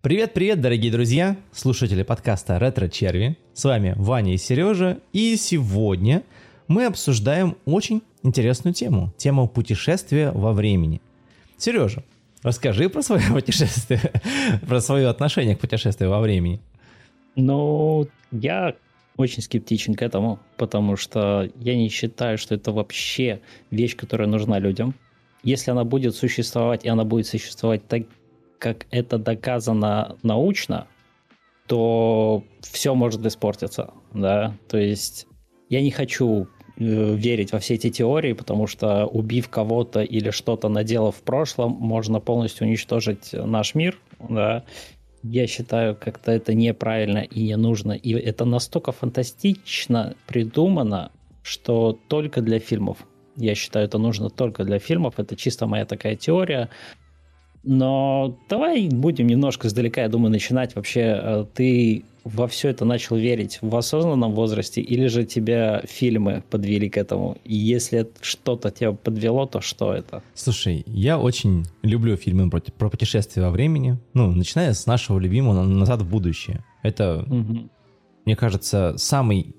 Привет-привет, дорогие друзья, слушатели подкаста «Ретро Черви». С вами Ваня и Сережа, и сегодня мы обсуждаем очень интересную тему, тему путешествия во времени. Сережа, расскажи про свое путешествие, про свое отношение к путешествию во времени. Ну, я очень скептичен к этому, потому что я не считаю, что это вообще вещь, которая нужна людям. Если она будет существовать, и она будет существовать так, как это доказано научно, то все может испортиться, да, то есть я не хочу э, верить во все эти теории, потому что убив кого-то или что-то наделав в прошлом, можно полностью уничтожить наш мир, да, я считаю, как-то это неправильно и не нужно. И это настолько фантастично придумано, что только для фильмов. Я считаю, это нужно только для фильмов. Это чисто моя такая теория. Но давай будем немножко издалека, я думаю, начинать. Вообще, э, ты во все это начал верить в осознанном возрасте, или же тебя фильмы подвели к этому? И если что-то тебя подвело, то что это? Слушай, я очень люблю фильмы про, про путешествия во времени. Ну, начиная с нашего любимого «Назад в будущее». Это, угу. мне кажется, самый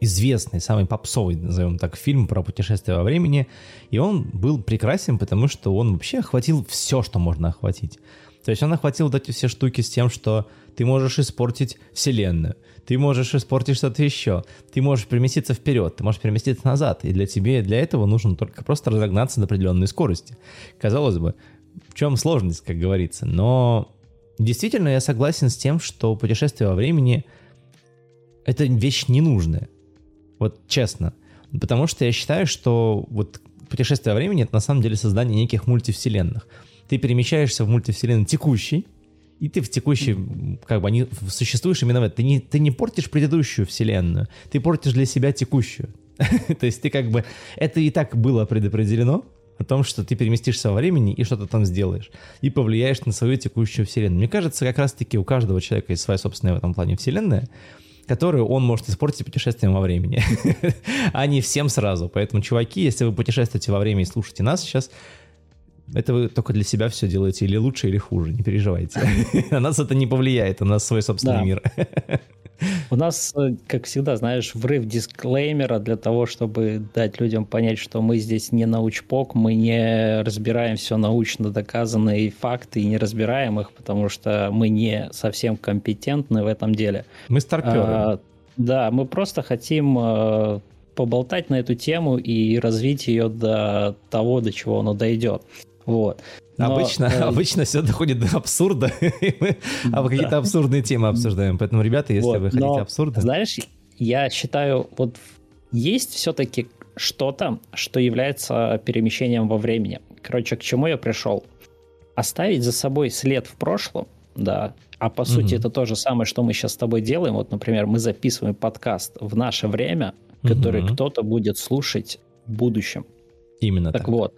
известный, самый попсовый, назовем так, фильм про путешествие во времени, и он был прекрасен, потому что он вообще охватил все, что можно охватить. То есть он охватил вот эти все штуки с тем, что ты можешь испортить вселенную, ты можешь испортить что-то еще, ты можешь переместиться вперед, ты можешь переместиться назад, и для тебе для этого нужно только просто разогнаться на определенной скорости. Казалось бы, в чем сложность, как говорится, но действительно я согласен с тем, что путешествие во времени — это вещь ненужная. Вот честно. Потому что я считаю, что вот путешествие во времени — это на самом деле создание неких мультивселенных. Ты перемещаешься в мультивселенной текущей, и ты в текущей, как бы, они существуешь именно в этом. Ты не, ты не портишь предыдущую вселенную, ты портишь для себя текущую. То есть ты как бы... Это и так было предопределено, о том, что ты переместишься во времени и что-то там сделаешь, и повлияешь на свою текущую вселенную. Мне кажется, как раз-таки у каждого человека есть своя собственная в этом плане вселенная, которую он может испортить путешествием во времени, а не всем сразу. Поэтому, чуваки, если вы путешествуете во времени и слушаете нас сейчас, это вы только для себя все делаете или лучше, или хуже, не переживайте. На нас это не повлияет, у нас свой собственный мир. У нас, э, как всегда, знаешь, врыв дисклеймера для того, чтобы дать людям понять, что мы здесь не научпок, мы не разбираем все научно доказанные факты и не разбираем их, потому что мы не совсем компетентны в этом деле. Мы старперы. А, да, мы просто хотим э, поболтать на эту тему и развить ее до того, до чего оно дойдет. Вот. Но, обычно, э... обычно все доходит до абсурда, а мы какие-то абсурдные темы обсуждаем. Поэтому, ребята, если вот, вы хотите но, абсурда... Знаешь, я считаю, вот есть все-таки что-то, что является перемещением во времени. Короче, к чему я пришел? Оставить за собой след в прошлом, да, а по угу. сути это то же самое, что мы сейчас с тобой делаем. Вот, например, мы записываем подкаст в наше время, который угу. кто-то будет слушать в будущем. Именно так. Так вот,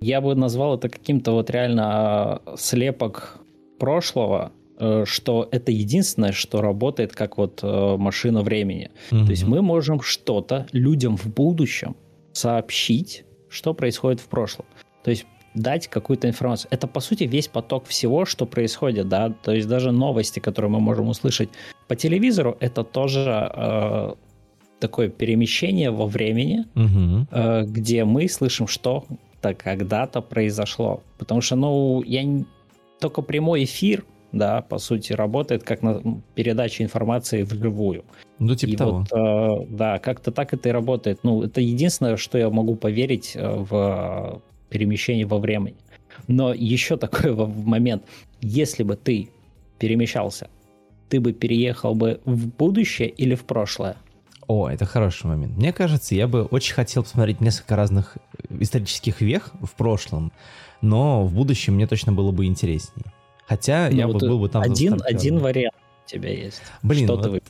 я бы назвал это каким-то вот реально а, слепок прошлого, э, что это единственное, что работает как вот э, машина времени. Mm-hmm. То есть мы можем что-то людям в будущем сообщить, что происходит в прошлом. То есть дать какую-то информацию. Это, по сути, весь поток всего, что происходит, да, то есть даже новости, которые мы можем услышать по телевизору, это тоже э, такое перемещение во времени, угу. э, где мы слышим, что это когда-то произошло. Потому что, ну, я не... только прямой эфир, да, по сути, работает как на передача информации вживую. Ну, типа и того. Вот, э, да, как-то так это и работает. Ну, это единственное, что я могу поверить э, в перемещение во времени. Но еще такой момент. Если бы ты перемещался, ты бы переехал бы в будущее или в прошлое? О, это хороший момент. Мне кажется, я бы очень хотел посмотреть несколько разных исторических вех в прошлом, но в будущем мне точно было бы интереснее. Хотя ну, я вот бы был бы там... Один, один вариант у тебя есть. Блин, Что вот ты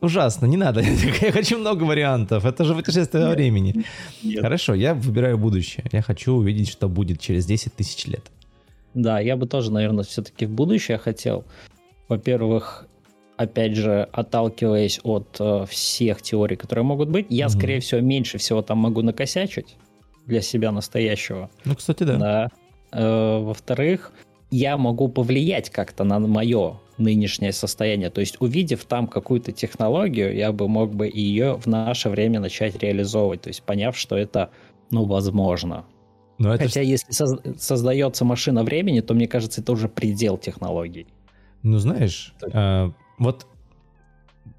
ужасно, не надо. я хочу много вариантов. Это же путешествие во времени. Нет. Хорошо, я выбираю будущее. Я хочу увидеть, что будет через 10 тысяч лет. Да, я бы тоже, наверное, все-таки в будущее хотел. Во-первых, опять же, отталкиваясь от э, всех теорий, которые могут быть, я, mm-hmm. скорее всего, меньше всего там могу накосячить для себя настоящего. Ну, кстати, да. да. Э, во-вторых, я могу повлиять как-то на мое нынешнее состояние. То есть, увидев там какую-то технологию, я бы мог бы ее в наше время начать реализовывать. То есть, поняв, что это, ну, возможно. Но это... Хотя, если соз... создается машина времени, то, мне кажется, это уже предел технологий. Ну, знаешь, вот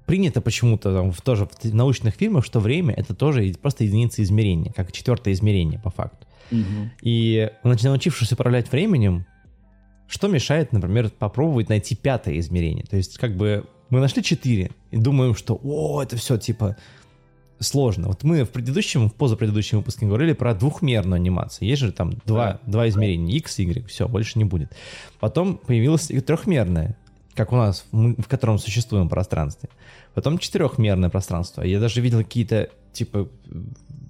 принято почему-то там, в, тоже в научных фильмах, что время это тоже просто единица измерения, как четвертое измерение по факту. Угу. И научившись управлять временем, что мешает, например, попробовать найти пятое измерение? То есть, как бы мы нашли четыре и думаем, что о, это все типа сложно. Вот мы в предыдущем, в позапредыдущем выпуске говорили про двухмерную анимацию. Есть же там два, два измерения, x, y, все, больше не будет. Потом появилась и трехмерная, как у нас, в котором существуем пространстве. Потом четырехмерное пространство. Я даже видел какие-то, типа,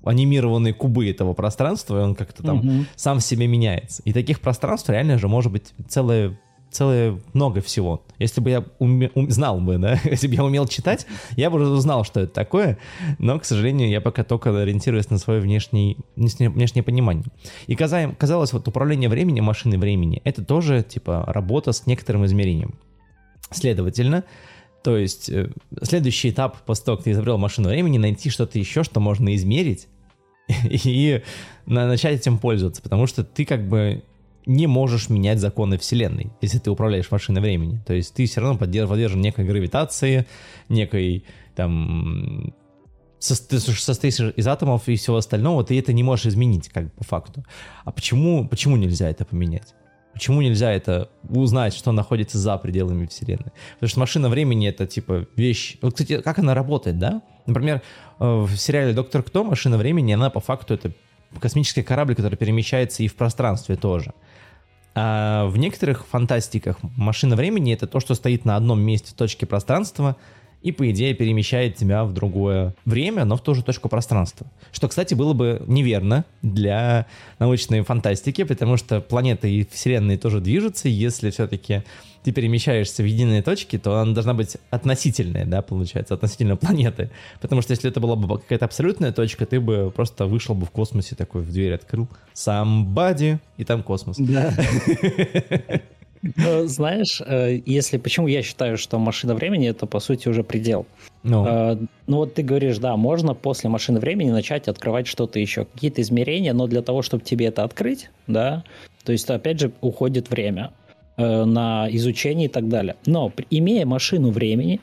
анимированные кубы этого пространства, и он как-то там угу. сам в себе меняется. И таких пространств реально же может быть целое целое много всего. Если бы я уме, ум, знал бы, да, если бы я умел читать, я бы уже узнал, что это такое, но, к сожалению, я пока только ориентируюсь на свое внешнее, внешнее понимание. И казалось, казалось, вот управление временем, машины времени, это тоже, типа, работа с некоторым измерением. Следовательно, то есть э, следующий этап после того, как ты изобрел машину времени, найти что-то еще, что можно измерить и начать этим пользоваться, потому что ты как бы не можешь менять законы Вселенной, если ты управляешь машиной времени. То есть ты все равно поддерживаешь некой гравитации, некой там ты состоишь из атомов и всего остального, ты это не можешь изменить, как по факту. А почему, почему нельзя это поменять? Почему нельзя это узнать, что находится за пределами Вселенной? Потому что машина времени это типа вещь. Вот, кстати, как она работает, да? Например, э, в сериале Доктор Кто машина времени, она по факту это космический корабль, который перемещается и в пространстве тоже. А в некоторых фантастиках машина времени это то, что стоит на одном месте в точке пространства, и, по идее, перемещает тебя в другое время, но в ту же точку пространства. Что, кстати, было бы неверно для научной фантастики, потому что планеты и вселенные тоже движутся, если все-таки ты перемещаешься в единой точке, то она должна быть относительная, да, получается, относительно планеты. Потому что если это была бы какая-то абсолютная точка, ты бы просто вышел бы в космосе такой, в дверь открыл, somebody, и там космос. Да. Ну, знаешь, э, если почему я считаю, что машина времени это по сути уже предел. Ну. Uh, ну вот ты говоришь, да, можно после машины времени начать открывать что-то еще, какие-то измерения, но для того, чтобы тебе это открыть, да, то есть опять же уходит время э, на изучение и так далее. Но имея машину времени,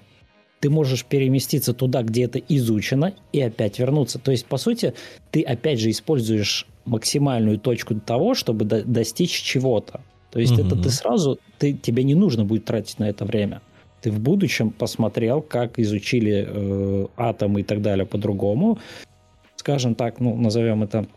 ты можешь переместиться туда, где это изучено, и опять вернуться. То есть, по сути, ты опять же используешь максимальную точку того, чтобы до- достичь чего-то. То есть mm-hmm. это ты сразу, ты, тебе не нужно будет тратить на это время. Ты в будущем посмотрел, как изучили э, атомы и так далее по-другому, скажем так, ну, назовем это,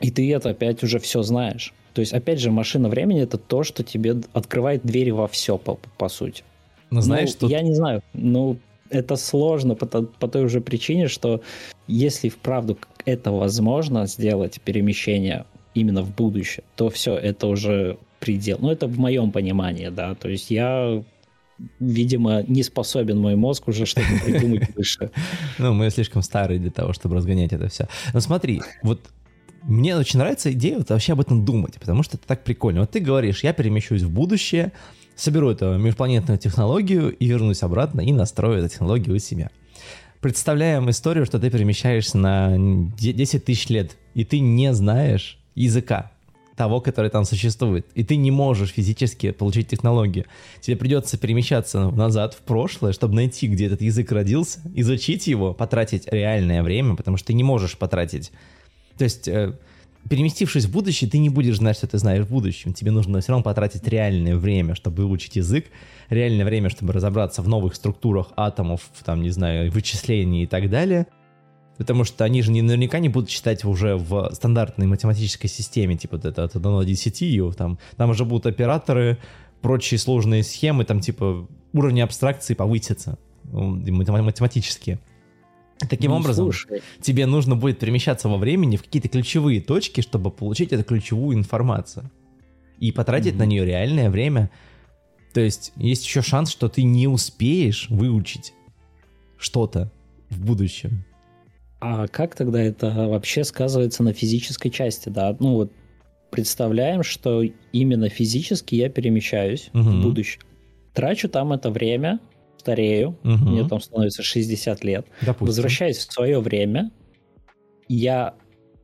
и ты это опять уже все знаешь. То есть, опять же, машина времени это то, что тебе открывает двери во все, по, по сути. Но знаешь, ну, тут... Я не знаю, ну, это сложно по, по той уже причине, что если вправду это возможно сделать, перемещение именно в будущее, то все, это уже предел. Ну, это в моем понимании, да. То есть я видимо, не способен мой мозг уже что-то придумать выше. Ну, мы слишком старые для того, чтобы разгонять это все. Но смотри, вот мне очень нравится идея вот вообще об этом думать, потому что это так прикольно. Вот ты говоришь, я перемещусь в будущее, соберу эту межпланетную технологию и вернусь обратно и настрою эту технологию у себя. Представляем историю, что ты перемещаешься на 10 тысяч лет, и ты не знаешь языка того, который там существует. И ты не можешь физически получить технологию. Тебе придется перемещаться назад в прошлое, чтобы найти, где этот язык родился, изучить его, потратить реальное время, потому что ты не можешь потратить. То есть, э, переместившись в будущее, ты не будешь знать, что ты знаешь в будущем. Тебе нужно все равно потратить реальное время, чтобы выучить язык, реальное время, чтобы разобраться в новых структурах атомов, там, не знаю, вычислений и так далее — Потому что они же не, наверняка не будут читать уже в стандартной математической системе, типа вот это от 1 до 10, там, там уже будут операторы, прочие сложные схемы, там типа уровни абстракции повысятся математические. Таким ну, образом, слушай. тебе нужно будет перемещаться во времени в какие-то ключевые точки, чтобы получить эту ключевую информацию. И потратить mm-hmm. на нее реальное время. То есть есть еще шанс, что ты не успеешь выучить что-то в будущем. А как тогда это вообще сказывается на физической части, да? Ну вот представляем, что именно физически я перемещаюсь угу. в будущее. Трачу там это время, старею, угу. мне там становится 60 лет, Допустим. возвращаюсь в свое время, я,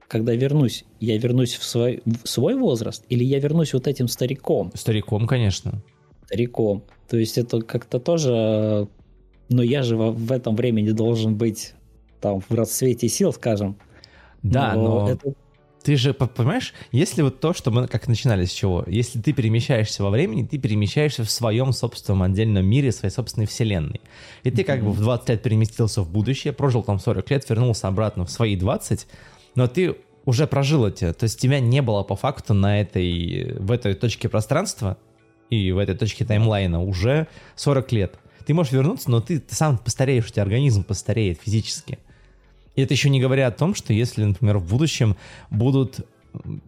когда вернусь, я вернусь в свой, в свой возраст или я вернусь вот этим стариком? Стариком, конечно. Стариком. То есть это как-то тоже... Но я же в, в этом времени должен быть там в расцвете сил, скажем. Да, но, но... это ты же понимаешь, если вот то, что мы как начинали с чего, если ты перемещаешься во времени, ты перемещаешься в своем собственном отдельном мире, своей собственной вселенной. И ты как бы в 20 лет переместился в будущее, прожил там 40 лет, вернулся обратно в свои 20, но ты уже прожил эти, то есть тебя не было по факту на этой, в этой точке пространства и в этой точке таймлайна уже 40 лет. Ты можешь вернуться, но ты, ты сам постареешь, у тебя организм постареет физически. И это еще не говоря о том, что если, например, в будущем будут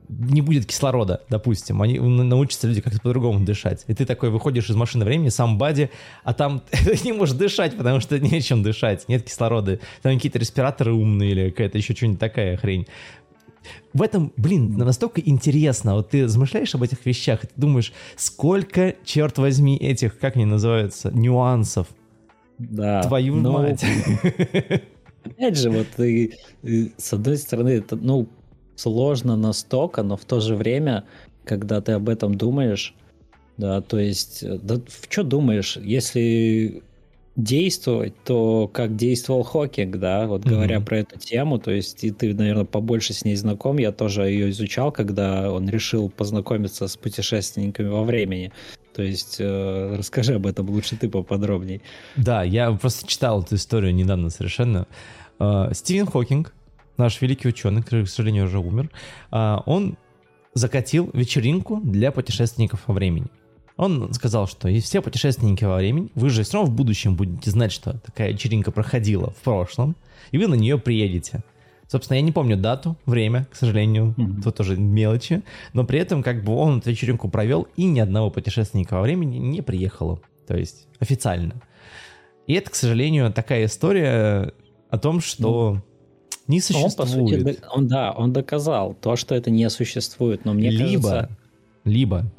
не будет кислорода, допустим, они научатся люди как-то по-другому дышать. И ты такой выходишь из машины времени, сам бади, а там ты не можешь дышать, потому что нечем дышать, нет кислорода. Там какие-то респираторы умные или какая-то еще что-нибудь такая хрень. В этом, блин, настолько интересно. Вот ты размышляешь об этих вещах, и ты думаешь, сколько, черт возьми, этих, как они называются, нюансов. Да. Твою но... мать. Опять же, вот и, и, с одной стороны, это, ну, сложно настолько, но в то же время, когда ты об этом думаешь, да, то есть, да, в что думаешь, если действовать, то как действовал Хокинг, да, вот mm-hmm. говоря про эту тему, то есть и ты, наверное, побольше с ней знаком, я тоже ее изучал, когда он решил познакомиться с путешественниками во времени. То есть э, расскажи об этом лучше ты поподробнее. Да, я просто читал эту историю недавно совершенно. Э, Стивен Хокинг, наш великий ученый, который, к сожалению, уже умер, э, он закатил вечеринку для путешественников во времени. Он сказал, что и все путешественники во времени, вы же все равно в будущем будете знать, что такая вечеринка проходила в прошлом, и вы на нее приедете. Собственно, я не помню дату, время, к сожалению, mm-hmm. тут тоже мелочи, но при этом как бы он эту вечеринку провел, и ни одного путешественника во времени не приехало, то есть официально. И это, к сожалению, такая история о том, что ну, не существует. Он, по сути, он, да, он доказал то, что это не существует, но мне либо, кажется... Либо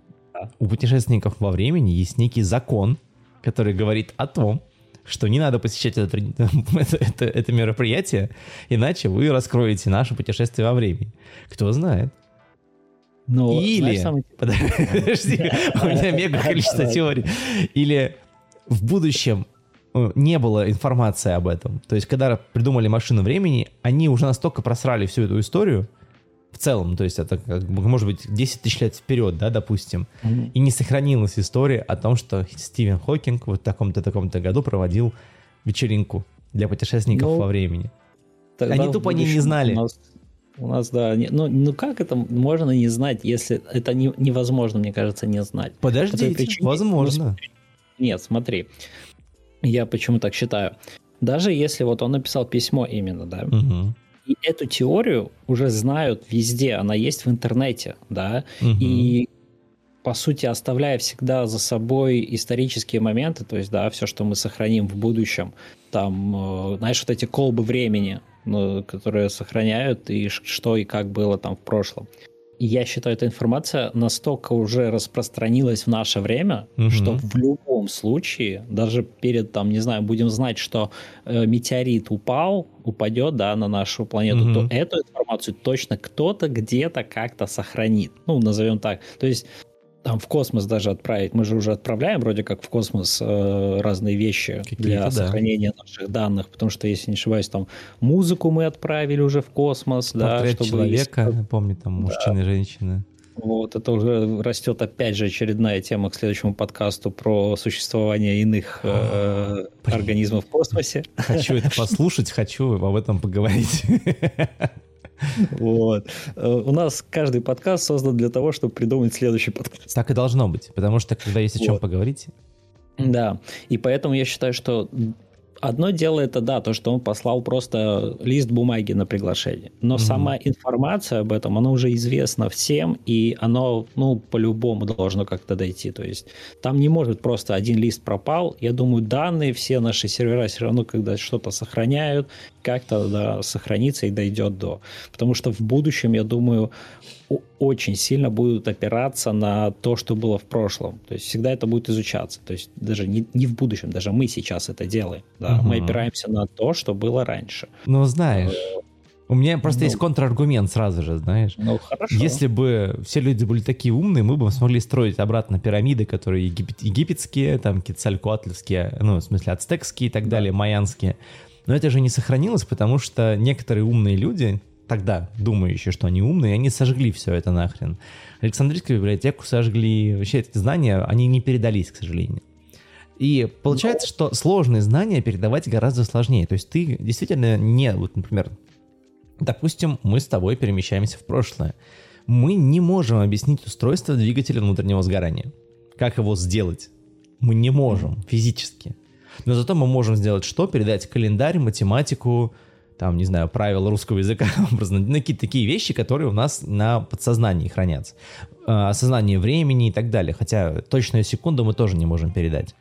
у путешественников во времени есть некий закон, который говорит о том, что не надо посещать это, это, это, это мероприятие, иначе вы раскроете наше путешествие во времени. Кто знает. Но, Или... Знаешь, самый... Подожди, у меня мега количество теорий. Или в будущем э, не было информации об этом. То есть, когда придумали машину времени, они уже настолько просрали всю эту историю, в целом, то есть это как может быть 10 тысяч лет вперед, да, допустим, mm-hmm. и не сохранилась история о том, что Стивен Хокинг вот в таком-то таком-то году проводил вечеринку для путешественников ну, во времени. Они тупо не, не знали. У нас, у нас да, не, ну, ну как это можно не знать, если это не, невозможно, мне кажется, не знать. Подожди, причине, возможно. Ну, нет, смотри, я почему так считаю. Даже если вот он написал письмо именно, да, угу и эту теорию уже знают везде, она есть в интернете, да, угу. и по сути, оставляя всегда за собой исторические моменты, то есть, да, все, что мы сохраним в будущем, там, э, знаешь, вот эти колбы времени, ну, которые сохраняют, и что и как было там в прошлом я считаю, эта информация настолько уже распространилась в наше время, угу. что в любом случае, даже перед, там, не знаю, будем знать, что э, метеорит упал, упадет, да, на нашу планету, угу. то эту информацию точно кто-то где-то как-то сохранит. Ну, назовем так. То есть там в космос даже отправить. Мы же уже отправляем вроде как в космос э, разные вещи для да. сохранения наших данных, потому что, если не ошибаюсь, там музыку мы отправили уже в космос. Портрет да, чтобы человека, есть... помню, там мужчины да. женщины. Вот, это уже растет опять же очередная тема к следующему подкасту про существование иных э, организмов в космосе. Хочу это послушать, хочу об этом поговорить. Вот. Э, у нас каждый подкаст создан для того, чтобы придумать следующий подкаст. Так и должно быть, потому что когда есть о чем поговорить... Да, и поэтому я считаю, что одно дело это да, то, что он послал просто лист бумаги на приглашение. Но mm-hmm. сама информация об этом, она уже известна всем, и оно, ну, по-любому должно как-то дойти. То есть там не может просто один лист пропал. Я думаю, данные, все наши сервера все равно, когда что-то сохраняют, как-то да, сохранится и дойдет до. Потому что в будущем, я думаю, очень сильно будут опираться на то, что было в прошлом. То есть всегда это будет изучаться. То есть даже не, не в будущем, даже мы сейчас это делаем. Да? Угу. Мы опираемся на то, что было раньше. Ну, знаешь, э, у меня просто ну, есть контраргумент сразу же, знаешь. Ну, хорошо. Если бы все люди были такие умные, мы бы смогли строить обратно пирамиды, которые египет, египетские, там, кецалькоатлевские, ну, в смысле, ацтекские и так да. далее, майянские. Но это же не сохранилось, потому что некоторые умные люди, тогда думающие, что они умные, они сожгли все это нахрен. Александрийскую библиотеку сожгли, вообще эти знания, они не передались, к сожалению. И получается, что сложные знания передавать гораздо сложнее. То есть ты действительно не, вот, например, допустим, мы с тобой перемещаемся в прошлое. Мы не можем объяснить устройство двигателя внутреннего сгорания. Как его сделать? Мы не можем физически. Но зато мы можем сделать что? Передать календарь, математику, там, не знаю, правила русского языка, образно, ну, какие-то такие вещи, которые у нас на подсознании хранятся. А, осознание времени и так далее. Хотя точную секунду мы тоже не можем передать.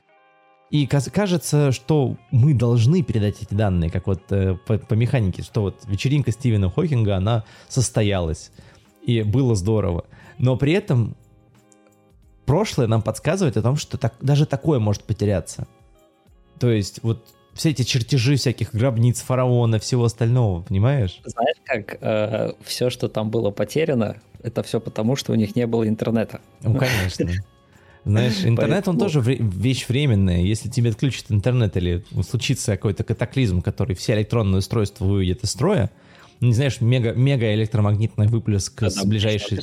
И кажется, что мы должны передать эти данные, как вот э, по, по механике, что вот вечеринка Стивена Хокинга, она состоялась, и было здорово. Но при этом прошлое нам подсказывает о том, что так, даже такое может потеряться. То есть вот все эти чертежи всяких гробниц фараона, всего остального, понимаешь? Знаешь, как э, все, что там было потеряно, это все потому, что у них не было интернета. Ну, конечно. Знаешь, интернет, он тоже вещь временная. Если тебе отключат интернет или случится какой-то катаклизм, который все электронные устройства выведет из строя, ну, не знаешь, мега, мега электромагнитный выплеск с ближайшей...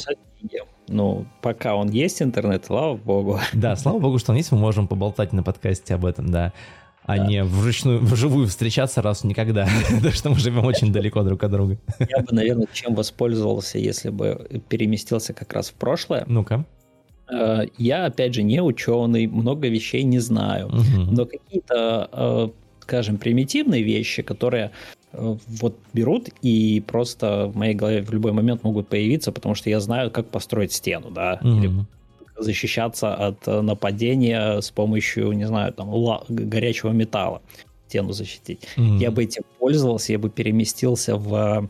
Ну, пока он есть интернет, слава богу. Да, слава богу, что он есть, мы можем поболтать на подкасте об этом, да а да. не вручную, вживую встречаться раз никогда, потому что мы живем очень далеко друг от друга. Я бы, наверное, чем воспользовался, если бы переместился как раз в прошлое. Ну-ка. Э, я, опять же, не ученый, много вещей не знаю, угу. но какие-то, э, скажем, примитивные вещи, которые э, вот берут и просто в моей голове в любой момент могут появиться, потому что я знаю, как построить стену, да, угу. или защищаться от э, нападения с помощью, не знаю, там, горячего металла, стену защитить. Mm-hmm. Я бы этим пользовался, я бы переместился в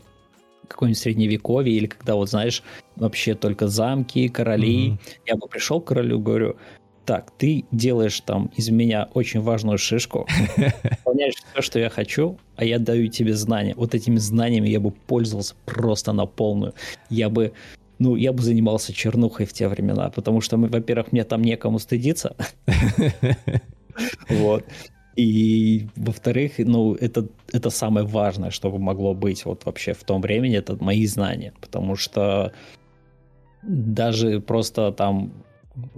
какое-нибудь средневековье или когда, вот знаешь, вообще только замки, короли. Mm-hmm. Я бы пришел к королю, говорю, так, ты делаешь там из меня очень важную шишку, выполняешь все, что я хочу, а я даю тебе знания. Вот этими знаниями я бы пользовался просто на полную. Я бы ну, я бы занимался чернухой в те времена, потому что, во-первых, мне там некому стыдиться. Вот. И, во-вторых, ну, это, это самое важное, что могло быть вот вообще в том времени, это мои знания. Потому что даже просто там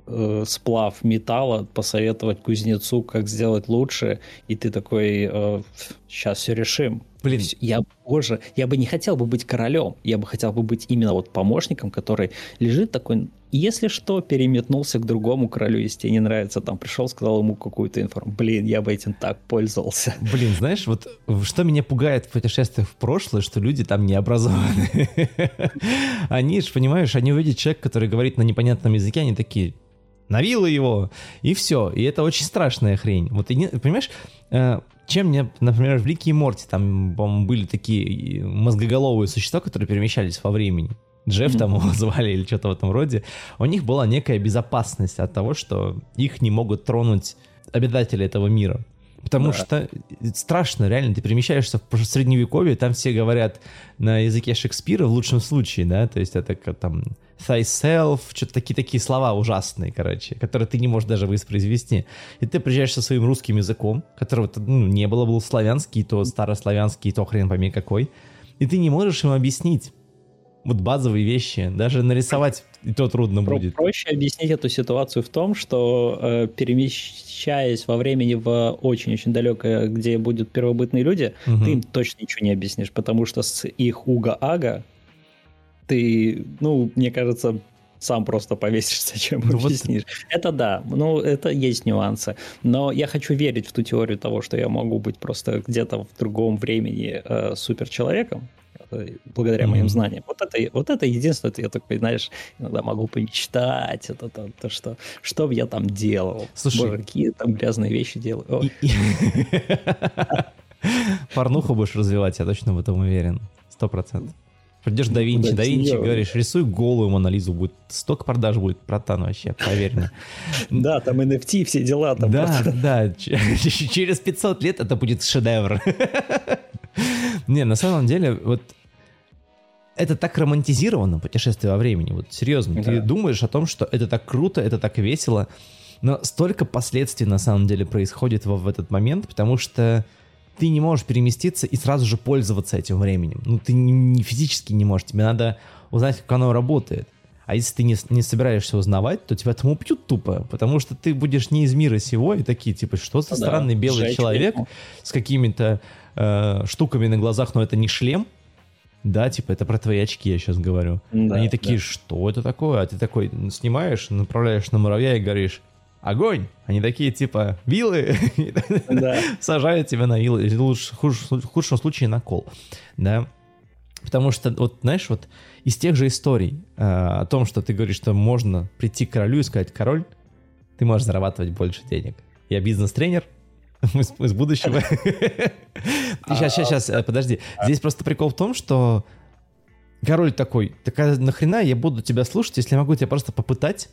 э, сплав металла, посоветовать кузнецу, как сделать лучше, и ты такой, э, сейчас все решим. Блин, я, боже, я бы не хотел бы быть королем, я бы хотел бы быть именно вот помощником, который лежит такой, если что, переметнулся к другому королю, если тебе не нравится, там пришел, сказал ему какую-то информацию. Блин, я бы этим так пользовался. Блин, знаешь, вот что меня пугает в путешествиях в прошлое, что люди там не образованы. Они же, понимаешь, они увидят человека, который говорит на непонятном языке, они такие, навило его, и все. И это очень страшная хрень. Вот, понимаешь, э, чем мне, например, в Лике и Морти, там, по-моему, были такие мозгоголовые существа, которые перемещались во времени. Джефф там его звали или что-то в этом роде. У них была некая безопасность от того, что их не могут тронуть обитатели этого мира. Потому да. что страшно, реально, ты перемещаешься в средневековье, там все говорят на языке Шекспира в лучшем случае, да, то есть это как там thyself, что-то такие-такие слова ужасные, короче, которые ты не можешь даже воспроизвести. И ты приезжаешь со своим русским языком, которого ну, не было, был славянский, то старославянский, то хрен пойми какой, и ты не можешь им объяснить вот базовые вещи, даже нарисовать и то трудно Про- будет. Проще объяснить эту ситуацию в том, что э, перемещаясь во времени в очень-очень далекое, где будут первобытные люди, угу. ты им точно ничего не объяснишь, потому что с их уга-ага ты, ну, мне кажется, сам просто повесишься, чем ну, объяснишь. Вот... Это да, ну, это есть нюансы. Но я хочу верить в ту теорию того, что я могу быть просто где-то в другом времени э, суперчеловеком, благодаря mm-hmm. моим знаниям. Вот это, вот это единственное, это я такой, знаешь, иногда могу помечтать, это то, то что, что бы я там делал. Слушай, Боже, какие там грязные вещи делаю. Порнуху будешь развивать, я точно в этом уверен. Сто процентов. Придешь да Винчи, да Винчи, говоришь, рисуй голую Монолизу, будет столько продаж будет, братан, вообще, поверь мне. Да, там NFT, все дела. Там да, да, через 500 лет это будет шедевр. Не, на самом деле, вот это так романтизировано, путешествие во времени, вот серьезно. Да. Ты думаешь о том, что это так круто, это так весело, но столько последствий на самом деле происходит в, в этот момент, потому что ты не можешь переместиться и сразу же пользоваться этим временем. Ну, ты не, не физически не можешь, тебе надо узнать, как оно работает. А если ты не, не собираешься узнавать, то тебя там убьют тупо, потому что ты будешь не из мира сего, и такие, типа, что за ну, странный да, белый человек с какими-то э, штуками на глазах, но это не шлем, да, типа, это про твои очки я сейчас говорю. Да, Они такие, да. что это такое? А ты такой снимаешь, направляешь на муравья и говоришь, огонь! Они такие, типа, вилы, да. сажают тебя на вилы, в худшем случае на кол, да. Потому что, вот, знаешь, вот из тех же историй э, о том, что ты говоришь, что можно прийти к королю и сказать, король, ты можешь зарабатывать больше денег. Я бизнес-тренер, из, из будущего. Сейчас, сейчас, сейчас, подожди. Здесь просто прикол в том, что король такой, такая нахрена я буду тебя слушать, если я могу тебя просто попытать,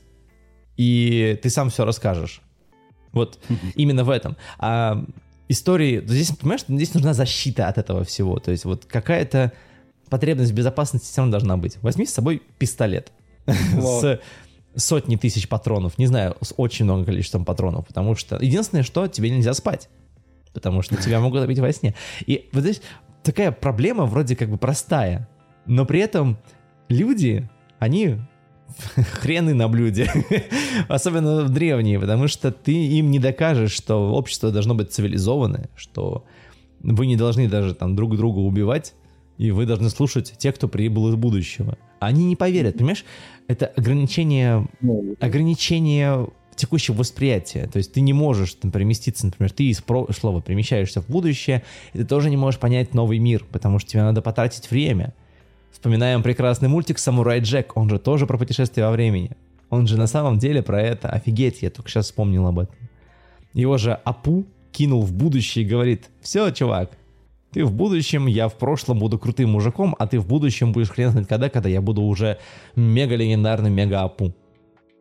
и ты сам все расскажешь. Вот именно в этом. А истории, здесь, понимаешь, здесь нужна защита от этого всего. То есть вот какая-то потребность в безопасности все равно должна быть. Возьми с собой пистолет с сотни тысяч патронов, не знаю, с очень много количеством патронов, потому что единственное, что тебе нельзя спать, потому что тебя могут убить во сне. И вот здесь такая проблема вроде как бы простая, но при этом люди, они хрены на блюде. Особенно в древние, потому что ты им не докажешь, что общество должно быть цивилизованное, что вы не должны даже там друг друга убивать, и вы должны слушать тех, кто прибыл из будущего. Они не поверят, понимаешь? Это ограничение, ну, ограничение текущего восприятия. То есть ты не можешь там, переместиться, например, ты из прошлого перемещаешься в будущее, и ты тоже не можешь понять новый мир, потому что тебе надо потратить время. Вспоминаем прекрасный мультик «Самурай Джек», он же тоже про путешествие во времени. Он же на самом деле про это. Офигеть, я только сейчас вспомнил об этом. Его же Апу кинул в будущее и говорит, все, чувак, ты в будущем, я в прошлом буду крутым мужиком, а ты в будущем будешь хрен знать когда, когда я буду уже мега легендарным мега апу.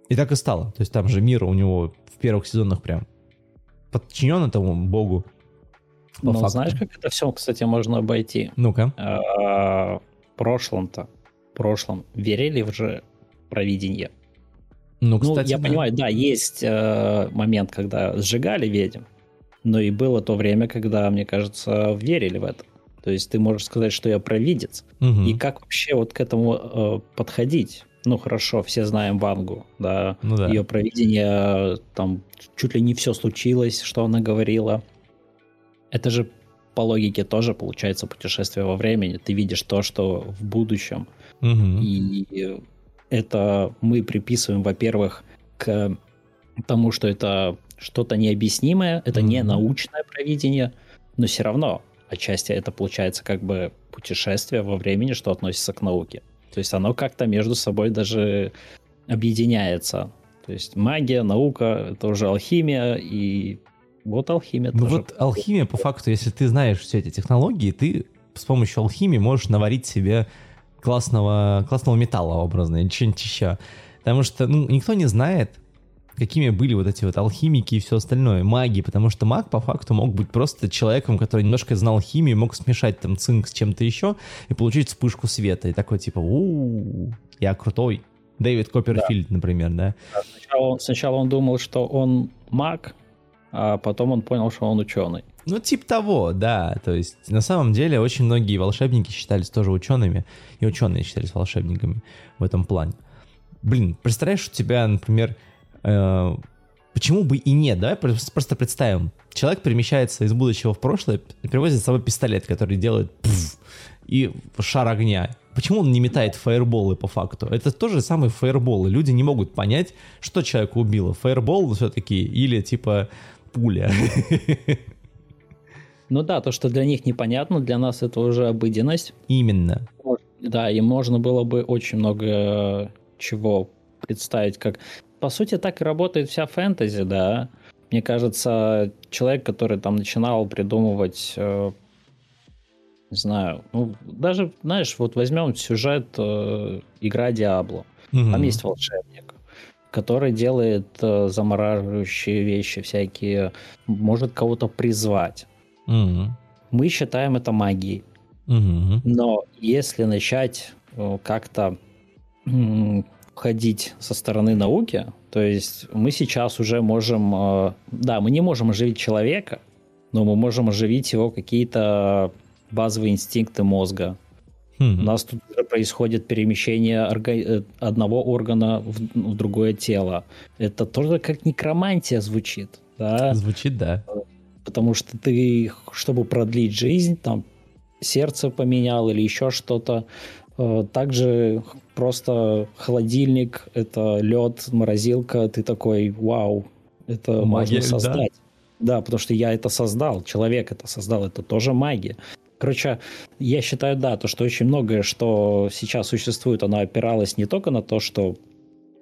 И так и стало. То есть там же мир у него в первых сезонах прям подчинен этому богу. Ну, факту. знаешь, как это все, кстати, можно обойти? Ну-ка. А, в прошлом-то, в прошлом верили в же провидение. Ну, кстати, ну, я да. понимаю, да, есть э, момент, когда сжигали ведьм, но и было то время, когда, мне кажется, верили в это. То есть ты можешь сказать, что я провидец. Угу. И как вообще вот к этому э, подходить? Ну хорошо, все знаем Вангу, да, ну, да. ее провидение, там чуть ли не все случилось, что она говорила. Это же по логике тоже получается путешествие во времени. Ты видишь то, что в будущем. Угу. И это мы приписываем, во-первых, к тому, что это что-то необъяснимое, это mm-hmm. не научное провидение, но все равно отчасти это получается как бы путешествие во времени, что относится к науке. То есть оно как-то между собой даже объединяется. То есть магия, наука, это уже алхимия, и вот алхимия Ну тоже. вот алхимия, по факту, если ты знаешь все эти технологии, ты с помощью алхимии можешь наварить себе классного, классного металла образно или что-нибудь еще. Потому что ну, никто не знает, какими были вот эти вот алхимики и все остальное, маги, потому что маг по факту мог быть просто человеком, который немножко знал химию, мог смешать там цинк с чем-то еще и получить вспышку света. И такой типа, у я крутой. Дэвид Копперфильд, да. например, да? Сначала он, сначала он думал, что он маг, а потом он понял, что он ученый. Ну, типа того, да. То есть, на самом деле, очень многие волшебники считались тоже учеными, и ученые считались волшебниками в этом плане. Блин, представляешь, у тебя, например, Э, почему бы и нет? Давай просто представим. Человек перемещается из будущего в прошлое и привозит с собой пистолет, который делает пфф, и шар огня. Почему он не метает фаерболы по факту? Это тоже самые фаерболы. Люди не могут понять, что человека убило. Фаербол все-таки или типа пуля. Ну да, то, что для них непонятно, для нас это уже обыденность. Именно. Да, и можно было бы очень много чего представить, как по сути, так и работает вся фэнтези, да. Мне кажется, человек, который там начинал придумывать, э, не знаю, ну, даже, знаешь, вот возьмем сюжет э, игра Диабло. Угу. Там есть волшебник, который делает э, замораживающие вещи всякие, может кого-то призвать. Угу. Мы считаем это магией. Угу. Но если начать э, как-то ходить со стороны науки, то есть мы сейчас уже можем, э, да, мы не можем оживить человека, но мы можем оживить его какие-то базовые инстинкты мозга. Хм. У нас тут происходит перемещение орга... Э, одного органа в... в другое тело. Это тоже как некромантия звучит. Да? Звучит, да. Потому что ты, чтобы продлить жизнь, там сердце поменял или еще что-то. Э, также просто холодильник, это лед, морозилка, ты такой, вау, это Магия, можно создать. Да? да, потому что я это создал, человек это создал, это тоже магия. Короче, я считаю, да, то, что очень многое, что сейчас существует, оно опиралось не только на то, что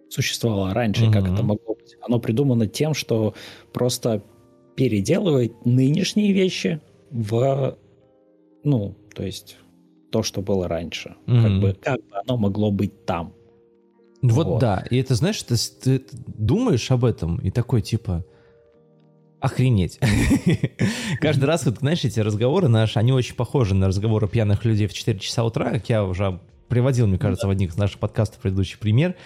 существовало раньше, mm-hmm. как это могло быть. Оно придумано тем, что просто переделывает нынешние вещи в, ну, то есть то, что было раньше. Mm-hmm. Как, бы, как бы оно могло быть там. Вот, вот да, и это, знаешь, ты, ты думаешь об этом и такой, типа, охренеть. Каждый раз, вот, знаешь, эти разговоры наши, они очень похожи на разговоры пьяных людей в 4 часа утра, как я уже приводил, мне кажется, в одних из наших подкастов предыдущий пример.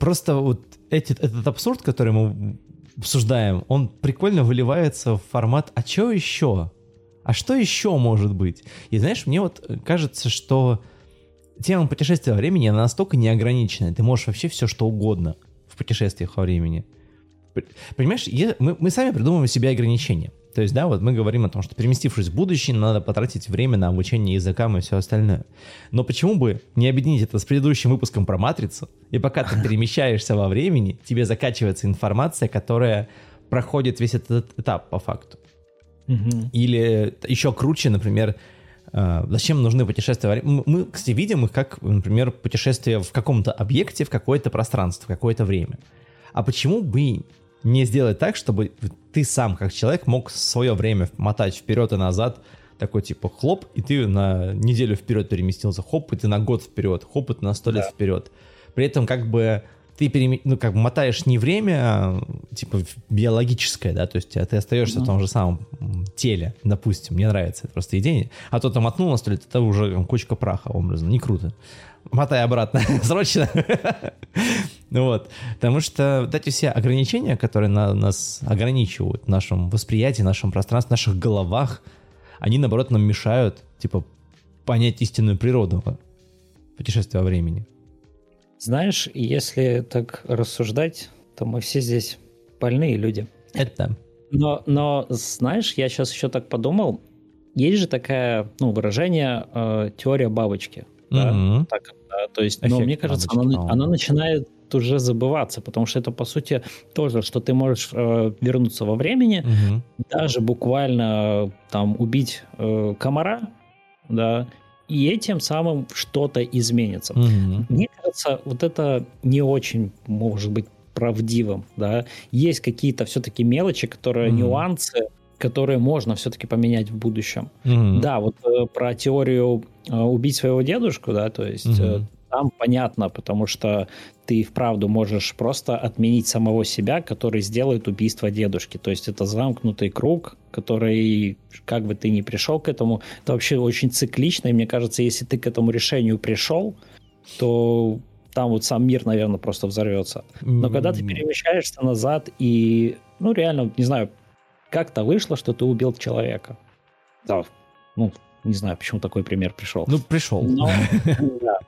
Просто вот эти, этот абсурд, который мы обсуждаем, он прикольно выливается в формат «а что еще?» А что еще может быть? И знаешь, мне вот кажется, что тема путешествия во времени, она настолько неограниченная. Ты можешь вообще все, что угодно в путешествиях во времени. Понимаешь, мы, мы сами придумываем себе ограничения. То есть, да, вот мы говорим о том, что переместившись в будущее, надо потратить время на обучение языкам и все остальное. Но почему бы не объединить это с предыдущим выпуском про матрицу, и пока ты перемещаешься во времени, тебе закачивается информация, которая проходит весь этот этап по факту. Или еще круче, например, э, зачем нужны путешествия? Мы, кстати, видим их как, например, путешествие в каком-то объекте, в какое-то пространство, в какое-то время. А почему бы не сделать так, чтобы ты сам, как человек, мог свое время мотать вперед и назад, такой типа хлоп, и ты на неделю вперед переместился, хоп, и ты на год вперед, хоп, и ты на сто лет да. вперед. При этом как бы ты перем... ну, как бы мотаешь не время, а, типа биологическое, да, то есть а ты остаешься mm-hmm. в том же самом теле, допустим, мне нравится это просто идея, а то ты мотнул на сто лет, это уже там, кучка праха образно, не круто. Мотай обратно, срочно. Ну вот, потому что эти все ограничения, которые на, нас ограничивают в нашем восприятии, в нашем пространстве, в наших головах, они, наоборот, нам мешают, типа, понять истинную природу путешествия во времени. Знаешь, если так рассуждать, то мы все здесь больные люди. Это. Но, но знаешь, я сейчас еще так подумал, есть же такая, ну, выражение э, теория бабочки. Да? Так, да, то есть, но мне кажется, бабочки, она, она начинает уже забываться, потому что это, по сути, тоже, что ты можешь э, вернуться во времени, угу. даже буквально там убить э, комара, да, и этим самым что-то изменится. Угу. Мне кажется, вот это не очень может быть правдивым, да. Есть какие-то все-таки мелочи, которые угу. нюансы, которые можно все-таки поменять в будущем. Угу. Да, вот э, про теорию э, убить своего дедушку, да, то есть угу. э, там понятно, потому что ты вправду можешь просто отменить самого себя, который сделает убийство дедушки. То есть это замкнутый круг, который, как бы ты ни пришел к этому, это вообще очень циклично, и мне кажется, если ты к этому решению пришел, то там вот сам мир, наверное, просто взорвется. Но когда ты перемещаешься назад и, ну, реально, не знаю, как-то вышло, что ты убил человека. Да, ну, не знаю, почему такой пример пришел. Ну, пришел. Но, да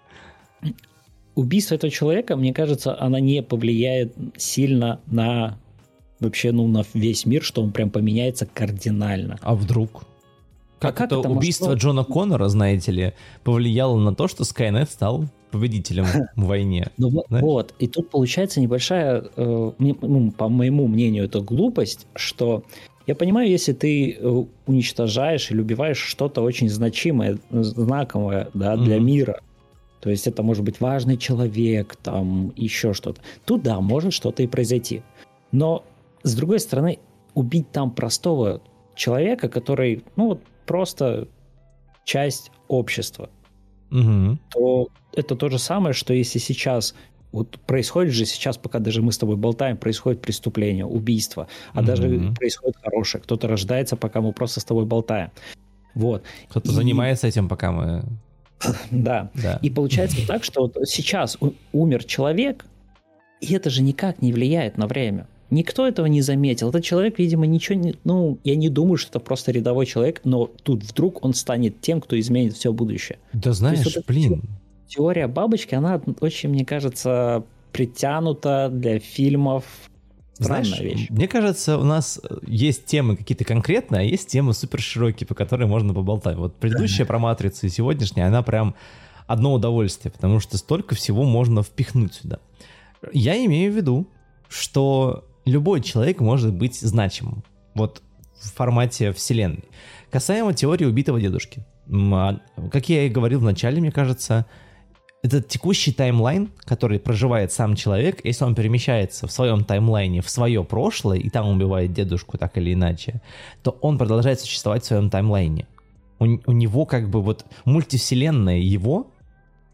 убийство этого человека, мне кажется, она не повлияет сильно на вообще, ну, на весь мир, что он прям поменяется кардинально. А вдруг? Как, а как это, это убийство могло... Джона Коннора, знаете ли, повлияло на то, что Скайнет стал победителем в войне. Ну вот, и тут получается небольшая, э, ну, по моему мнению, это глупость, что я понимаю, если ты э, уничтожаешь или убиваешь что-то очень значимое, знаковое да, для mm-hmm. мира, то есть это может быть важный человек, там еще что-то. Тут да, может что-то и произойти. Но с другой стороны, убить там простого человека, который, ну вот просто часть общества, угу. то это то же самое, что если сейчас вот происходит же сейчас, пока даже мы с тобой болтаем, происходит преступление, убийство, а mm-hmm. даже происходит хорошее. Кто-то рождается, пока мы просто с тобой болтаем. Вот. Кто-то и... занимается этим, пока мы... Да. да. И получается так, что вот сейчас умер человек, и это же никак не влияет на время. Никто этого не заметил. Этот человек, видимо, ничего не... Ну, я не думаю, что это просто рядовой человек, но тут вдруг он станет тем, кто изменит все будущее. Да знаешь, вот блин, теория бабочки, она очень, мне кажется, притянута для фильмов. Странная Знаешь, вещь. Мне кажется, у нас есть темы какие-то конкретные, а есть темы супер широкие, по которым можно поболтать. Вот предыдущая про матрицу и сегодняшняя, она прям одно удовольствие, потому что столько всего можно впихнуть сюда. Я имею в виду, что любой человек может быть значимым. Вот в формате вселенной. Касаемо теории убитого дедушки. А, как я и говорил в начале, мне кажется, это текущий таймлайн, который проживает сам человек, если он перемещается в своем таймлайне в свое прошлое и там убивает дедушку так или иначе, то он продолжает существовать в своем таймлайне. У, у него как бы вот мультивселенная его,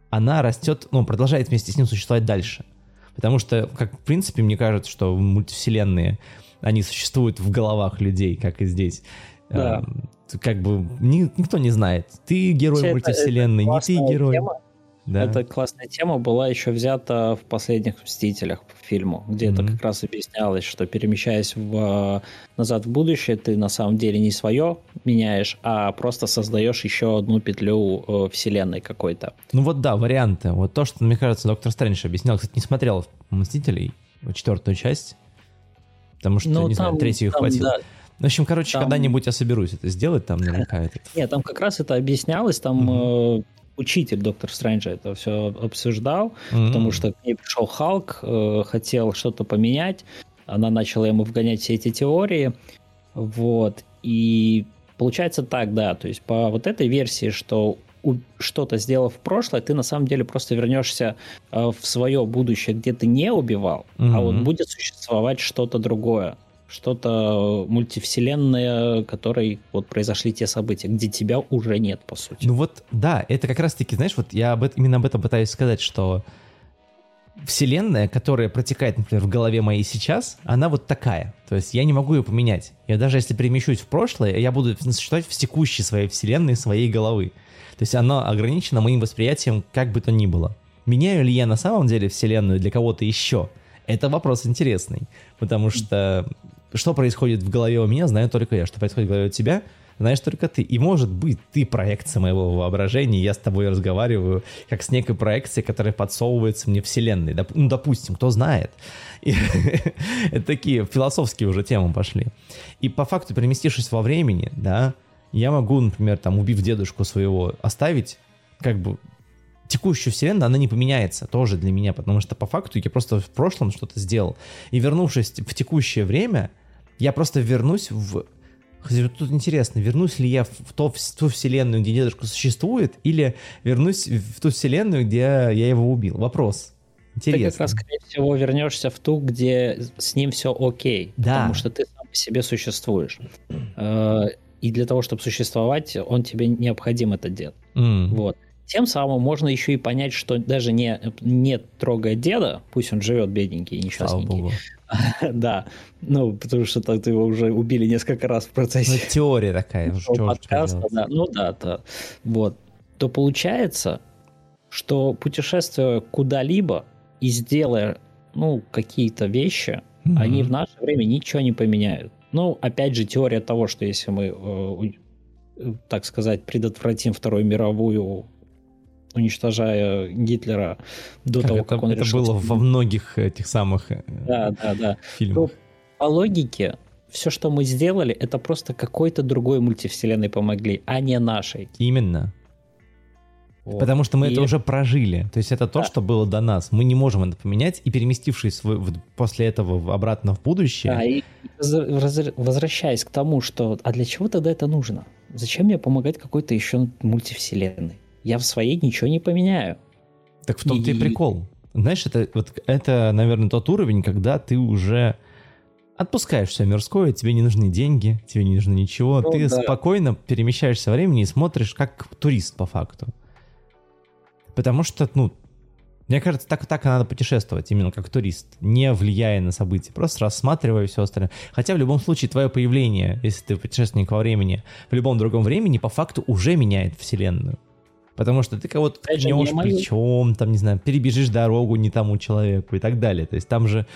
она растет, ну, продолжает вместе с ним существовать дальше. Потому что, как в принципе, мне кажется, что мультивселенные, они существуют в головах людей, как и здесь. Да. Э, как бы ни, никто не знает, ты герой Все мультивселенной, это, это не ты герой. Тема да. Эта классная тема была еще взята в последних «Мстителях» по фильму, где mm-hmm. это как раз объяснялось, что перемещаясь в, назад в будущее, ты на самом деле не свое меняешь, а просто создаешь еще одну петлю э, вселенной какой-то. Ну вот да, варианты. Вот то, что, мне кажется, доктор Стрэндж объяснял. Кстати, не смотрел «Мстителей», четвертую часть, потому что, ну, не там, знаю, третью там, хватило. Да. В общем, короче, там... когда-нибудь я соберусь это сделать, там наверняка этот... Нет, там как раз это объяснялось, там учитель доктор Стрэнджа это все обсуждал, mm-hmm. потому что к ней пришел Халк, э, хотел что-то поменять, она начала ему вгонять все эти теории, вот, и получается так, да, то есть по вот этой версии, что что-то сделав в прошлое, ты на самом деле просто вернешься э, в свое будущее, где ты не убивал, mm-hmm. а вот будет существовать что-то другое что-то мультивселенное, которой вот произошли те события, где тебя уже нет, по сути. Ну вот, да, это как раз-таки, знаешь, вот я об именно об этом пытаюсь сказать, что вселенная, которая протекает, например, в голове моей сейчас, она вот такая. То есть я не могу ее поменять. Я даже если перемещусь в прошлое, я буду существовать в текущей своей вселенной, своей головы. То есть она ограничена моим восприятием как бы то ни было. Меняю ли я на самом деле вселенную для кого-то еще? Это вопрос интересный, потому что что происходит в голове у меня, знаю только я. Что происходит в голове у тебя, знаешь только ты. И может быть, ты проекция моего воображения, я с тобой разговариваю как с некой проекцией, которая подсовывается мне вселенной. Доп, ну, допустим, кто знает. это такие философские уже темы пошли. И по факту, переместившись во времени, да, я могу, например, там, убив дедушку своего, оставить как бы текущую вселенную, она не поменяется тоже для меня, потому что по факту я просто в прошлом что-то сделал. И вернувшись в текущее время, я просто вернусь в... Тут интересно, вернусь ли я в, то, в ту вселенную, где дедушка существует, или вернусь в ту вселенную, где я его убил? Вопрос. Интересно. Ты как раз, скорее всего, вернешься в ту, где с ним все окей. Да. Потому что ты сам по себе существуешь. Э, и для того, чтобы существовать, он тебе необходим этот дед. Mm. Вот. Тем самым можно еще и понять, что даже не, не трогая деда, пусть он живет бедненький и несчастненький, да, ну, потому что так его уже убили несколько раз в процессе. Ну, теория такая. Подкаста, да. Ну да, то, вот. То получается, что путешествуя куда-либо и сделая, ну, какие-то вещи, mm-hmm. они в наше время ничего не поменяют. Ну, опять же, теория того, что если мы, э, так сказать, предотвратим Вторую мировую уничтожая Гитлера до как того, это, как он это решил... было во многих этих самых э, да, да, да. фильмах. То, по логике, все, что мы сделали, это просто какой-то другой мультивселенной помогли, а не нашей. Именно. Вот. Потому что мы и... это уже прожили. То есть это то, да. что было до нас. Мы не можем это поменять. И переместившись в, после этого обратно в будущее... Да, и возвращаясь к тому, что... А для чего тогда это нужно? Зачем мне помогать какой-то еще мультивселенной? Я в своей ничего не поменяю. Так в том-то и... и прикол. Знаешь, это, вот, это, наверное, тот уровень, когда ты уже отпускаешь все мирское, тебе не нужны деньги, тебе не нужно ничего. Ну, Ты да. спокойно перемещаешься во времени и смотришь как турист по факту. Потому что, ну, мне кажется, так, так и надо путешествовать, именно как турист, не влияя на события, просто рассматривая все остальное. Хотя в любом случае твое появление, если ты путешественник во времени, в любом другом времени, по факту уже меняет вселенную. Потому что ты кого-то ткнешь плечом, там, не знаю, перебежишь дорогу не тому человеку и так далее. То есть там же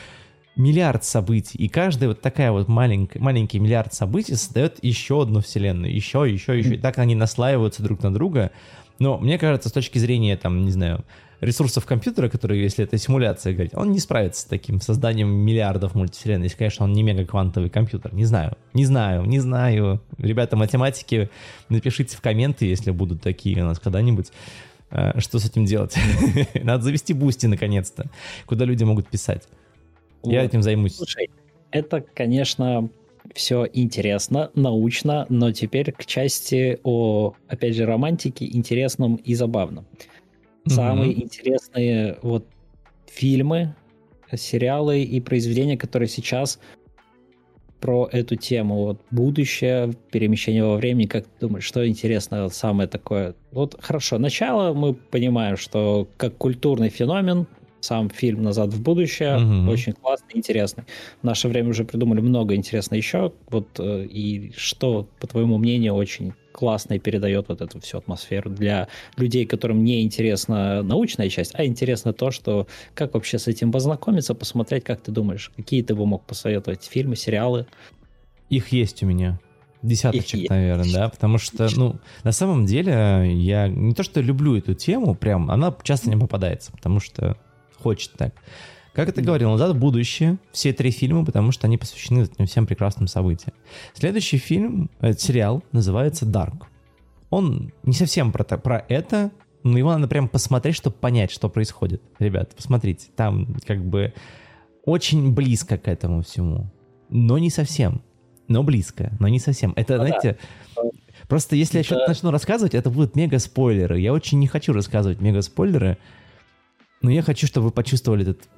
миллиард событий, и каждая вот такая вот маленькая, маленький миллиард событий создает еще одну вселенную, еще, еще, еще, и так они наслаиваются друг на друга. Но мне кажется, с точки зрения, там, не знаю, ресурсов компьютера, которые, если это симуляция говорить, он не справится с таким созданием миллиардов мультивселенной, если, конечно, он не мега-квантовый компьютер. Не знаю, не знаю, не знаю. Ребята, математики, напишите в комменты, если будут такие у нас когда-нибудь, э, что с этим делать. Надо завести бусти, наконец-то, куда люди могут писать. Я этим займусь. Слушай, это, конечно, все интересно, научно, но теперь к части о, опять же, романтике, интересном и забавном. Самые интересные вот фильмы, сериалы и произведения, которые сейчас про эту тему. Вот будущее, перемещение во времени, как ты думаешь, что интересно самое такое? Вот хорошо, начало мы понимаем, что как культурный феномен сам фильм «Назад в будущее» угу. очень классный, интересный. В наше время уже придумали много интересного еще. Вот э, и что, по твоему мнению, очень классно и передает вот эту всю атмосферу для людей, которым не интересна научная часть, а интересно то, что как вообще с этим познакомиться, посмотреть, как ты думаешь, какие ты бы мог посоветовать фильмы, сериалы? Их есть у меня. Десяточек, Их наверное, да, потому что, ну, на самом деле, я не то, что люблю эту тему, прям, она часто не попадается, потому что хочет так. Как это говорил, назад в будущее, все три фильма, потому что они посвящены этим всем прекрасным событиям. Следующий фильм, это сериал, называется Dark. Он не совсем про, про это, но его надо прям посмотреть, чтобы понять, что происходит. Ребят, посмотрите, там как бы очень близко к этому всему. Но не совсем. Но близко, но не совсем. Это, ну, знаете, да. просто если это... я что-то начну рассказывать, это будут мега-спойлеры. Я очень не хочу рассказывать мега-спойлеры, но я хочу, чтобы вы почувствовали этот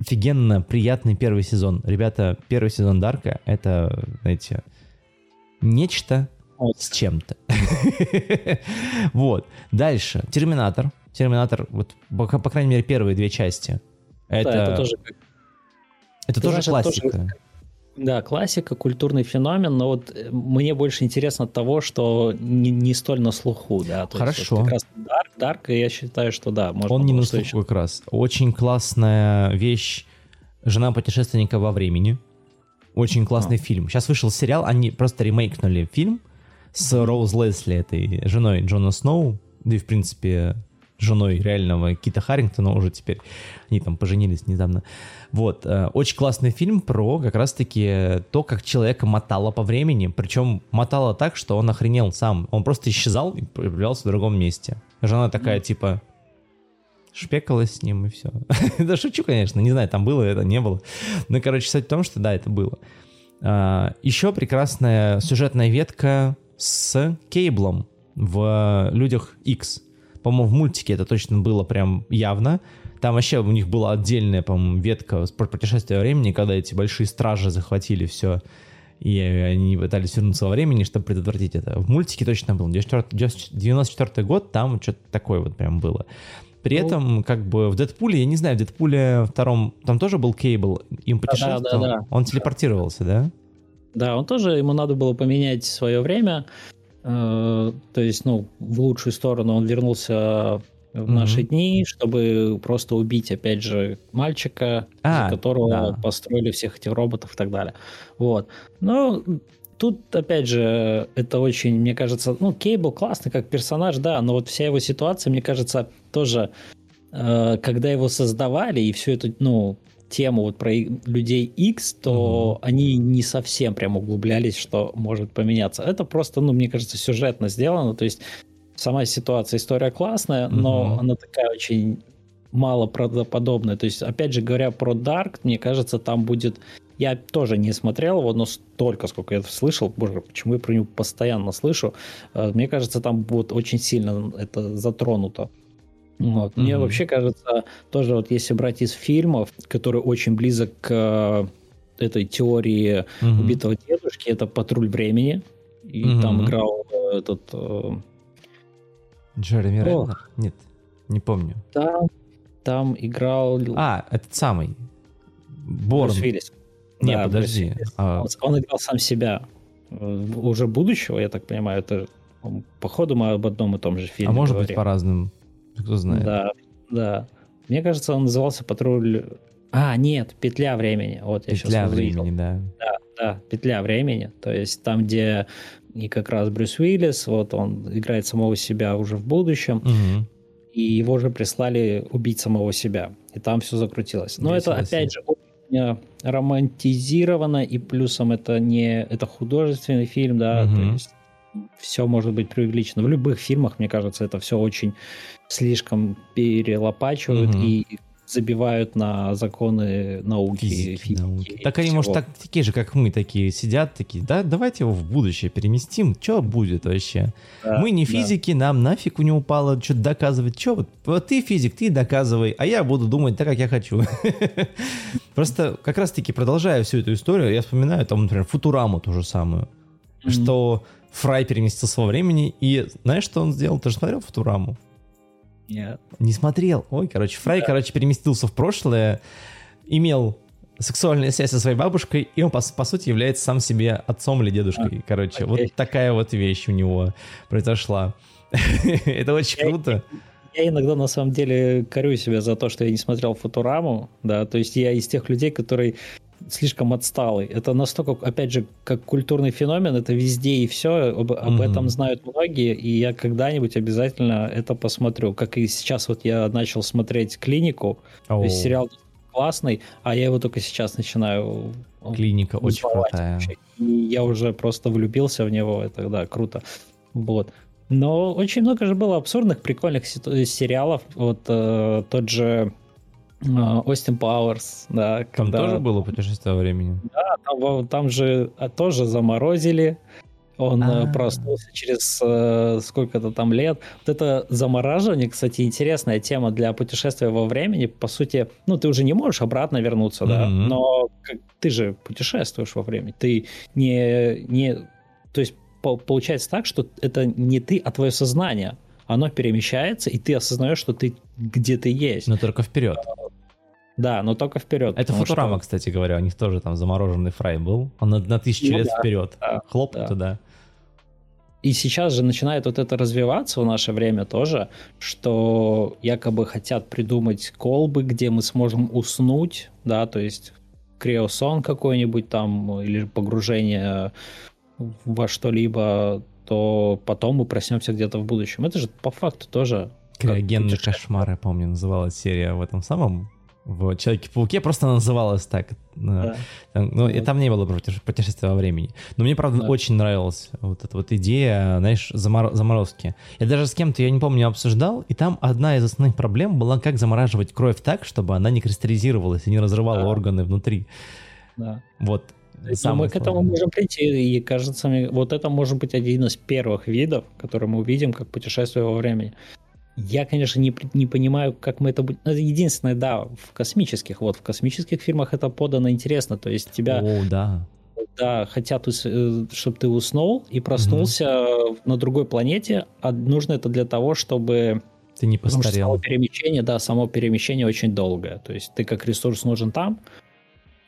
офигенно приятный первый сезон. Ребята, первый сезон Дарка — это, знаете, нечто с чем-то. Вот. Дальше. Терминатор. Терминатор, вот, по, по крайней мере, первые две части. Это, да, это тоже, это тоже классика. Тоже да, классика, культурный феномен, но вот э, мне больше интересно от того, что не, не столь на слуху, да. То Хорошо. Есть, вот как раз Dark, и я считаю, что да, можно Он не на слуху еще... как раз. Очень классная вещь «Жена путешественника во времени». Очень классный а. фильм. Сейчас вышел сериал, они просто ремейкнули фильм с Роуз Лесли, этой женой Джона Сноу, да и, в принципе, женой реального Кита Харрингтона уже теперь. Они там поженились недавно. Вот. Э, очень классный фильм про как раз-таки то, как человека мотало по времени. Причем мотало так, что он охренел сам. Он просто исчезал и появлялся в другом месте. Жена такая, типа, шпекалась с ним и все. да шучу, конечно, не знаю, там было это, не было. Но, короче, суть в том, что да, это было. А, еще прекрасная сюжетная ветка с Кейблом в «Людях X». По-моему, в мультике это точно было прям явно. Там вообще у них была отдельная, по-моему, ветка про путешествие времени, когда эти большие стражи захватили все, и они пытались вернуться во времени, чтобы предотвратить это. В мультике точно был. 94 год, там что-то такое вот прям было. При ну, этом, как бы, в Дэдпуле, я не знаю, в Дэдпуле втором, там тоже был Кейбл, им путешествовал, да, да, да. он телепортировался, да? Да, он тоже, ему надо было поменять свое время, то есть, ну, в лучшую сторону он вернулся в mm-hmm. наши дни, чтобы просто убить, опять же, мальчика, а, которого да. построили всех этих роботов и так далее. Вот. Но тут, опять же, это очень, мне кажется, ну, Кейбл классный как персонаж, да, но вот вся его ситуация, мне кажется, тоже, э, когда его создавали и все это, ну, тему вот про людей X, то угу. они не совсем прям углублялись, что может поменяться. Это просто, ну, мне кажется, сюжетно сделано. То есть сама ситуация, история классная, угу. но она такая очень мало правдоподобная. То есть, опять же, говоря про Dark, мне кажется, там будет... Я тоже не смотрел его, но столько, сколько я слышал, боже, почему я про него постоянно слышу, э, мне кажется, там будет очень сильно это затронуто. Вот. Mm-hmm. Мне вообще кажется, тоже вот если брать из фильмов, который очень близок к этой теории угу. убитого дедушки, это «Патруль времени». И угу. там играл э, этот... Э... Джереми Реннер? Нет, не помню. Да, там играл... А, этот самый. Борн. Брюс Виллис. Не, да, подожди. А... Он, он играл сам себя. Э, уже будущего, я так понимаю, это походу мы об одном и том же фильме. А может говорим. быть по разным, кто знает. Да, да. Мне кажется, он назывался «Патруль...» А, нет, «Петля времени». Вот я «Петля времени», да. Да, да, «Петля времени». То есть там, где и как раз Брюс Уиллис, вот он играет самого себя уже в будущем, угу. и его же прислали убить самого себя. И там все закрутилось. Но Весело это, опять же, очень романтизировано, и плюсом это не... Это художественный фильм, да, угу. то есть все может быть преувеличено. В любых фильмах, мне кажется, это все очень слишком перелопачивают угу. и забивают на законы науки. Физики, физики науки. Так они, может, так, такие же, как мы, такие сидят, такие, да, давайте его в будущее переместим, что будет вообще? Да, мы не физики, да. нам нафиг у него упало что-то доказывать. Что вот, вот ты физик, ты доказывай, а я буду думать так, как я хочу. Просто как раз-таки продолжая всю эту историю, я вспоминаю там, например, Футураму ту же самую, что Фрай переместился во времени, и знаешь, что он сделал? Ты же смотрел Футураму? Нет. Не смотрел. Ой, короче, Фрай, да. короче, переместился в прошлое, имел сексуальную связь со своей бабушкой, и он, по, по сути, является сам себе отцом или дедушкой. А, короче, окей. вот такая вот вещь у него произошла. Это очень круто. Я иногда на самом деле корю себя за то, что я не смотрел Футураму, да, то есть я из тех людей, которые слишком отсталый. Это настолько, опять же, как культурный феномен, это везде и все, об, об mm-hmm. этом знают многие, и я когда-нибудь обязательно это посмотрю. Как и сейчас вот я начал смотреть «Клинику», oh. то есть сериал классный, а я его только сейчас начинаю Клиника очень крутая. И я уже просто влюбился в него, это да, круто. Вот. Но очень много же было абсурдных, прикольных сериалов. Вот э, тот же Остин Пауэрс, да. Там когда... тоже было путешествие во времени? Да, там, там же а, тоже заморозили. Он А-а-а. проснулся через э, сколько-то там лет. Вот это замораживание, кстати, интересная тема для путешествия во времени. По сути, ну, ты уже не можешь обратно вернуться, mm-hmm. да, но как, ты же путешествуешь во времени. Ты не... не то есть по- получается так, что это не ты, а твое сознание. Оно перемещается, и ты осознаешь, что ты где ты есть. Но только вперед. Да, но только вперед. Это Футурама, что... кстати говоря, у них тоже там замороженный фрай был. Он на, на тысячу ну, лет да, вперед. Да, Хлоп да. туда. И сейчас же начинает вот это развиваться в наше время тоже, что якобы хотят придумать колбы, где мы сможем уснуть, да, то есть криосон какой-нибудь там или погружение во что-либо, то потом мы проснемся где-то в будущем. Это же по факту тоже... Криогенный кошмар, я помню, называлась серия в этом самом в Человеке-пауке просто называлась так. Да. Там, ну, и там не было путешествия во времени. Но мне, правда, да. очень нравилась вот эта вот идея, знаешь, замор- заморозки. Я даже с кем-то, я не помню, обсуждал, и там одна из основных проблем была, как замораживать кровь так, чтобы она не кристаллизировалась и не разрывала да. органы внутри. Да. Вот. Но мы к этому можем прийти, и кажется мне, вот это может быть один из первых видов, который мы увидим как путешествие во времени. Я, конечно, не, не понимаю, как мы это будем... Ну, единственное, да, в космических, вот в космических фильмах это подано интересно, то есть тебя... О, да. Да, хотят, э, чтобы ты уснул и проснулся угу. на другой планете, а нужно это для того, чтобы... Ты не постарел. само перемещение, да, само перемещение очень долгое. То есть ты как ресурс нужен там,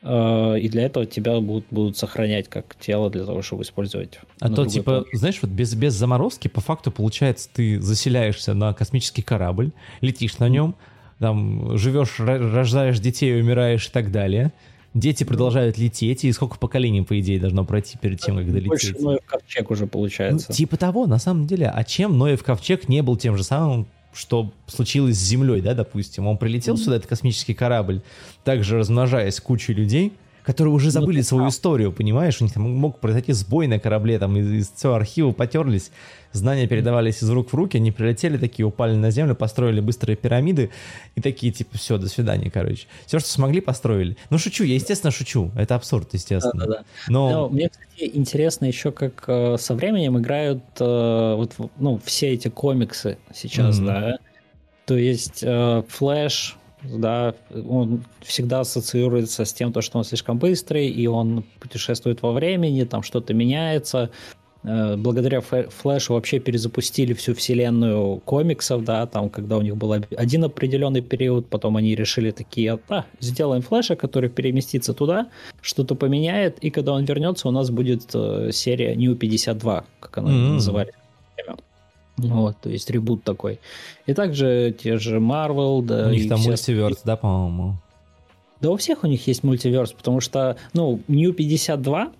и для этого тебя будут, будут сохранять как тело для того, чтобы использовать. А то, типа, планете. знаешь, вот без, без заморозки, по факту, получается, ты заселяешься на космический корабль, летишь на нем, там, живешь, рождаешь детей, умираешь и так далее. Дети продолжают лететь, и сколько поколений, по идее, должно пройти перед тем, как долететь? Больше Ноев ковчег уже получается. Ну, типа того, на самом деле. А чем Ноев ковчег не был тем же самым что случилось с Землей, да, допустим. Он прилетел сюда, этот космический корабль, также размножаясь кучей людей, которые уже ну, забыли свою историю, понимаешь? У них там мог произойти сбой на корабле, там из, из всего архива потерлись, знания передавались из рук в руки, они прилетели такие, упали на землю, построили быстрые пирамиды и такие, типа, все, до свидания, короче. Все, что смогли, построили. Ну, шучу, я, естественно, шучу. Это абсурд, естественно. Да, да, да. Но... Но мне, кстати, интересно еще, как э, со временем играют э, вот, ну, все эти комиксы сейчас, mm-hmm. да. То есть э, Флэш, да, он всегда ассоциируется с тем, то, что он слишком быстрый, и он путешествует во времени, там что-то меняется. Э, благодаря Флэшу вообще перезапустили всю вселенную комиксов, да, там, когда у них был один определенный период, потом они решили такие, а, сделаем Флэша, который переместится туда, что-то поменяет, и когда он вернется, у нас будет э, серия New 52, как она mm-hmm. называли. Вот, то есть ребут такой. И также те же Marvel, да. У них там мультиверс, да, по-моему? Да у всех у них есть мультиверс, потому что, ну, New 52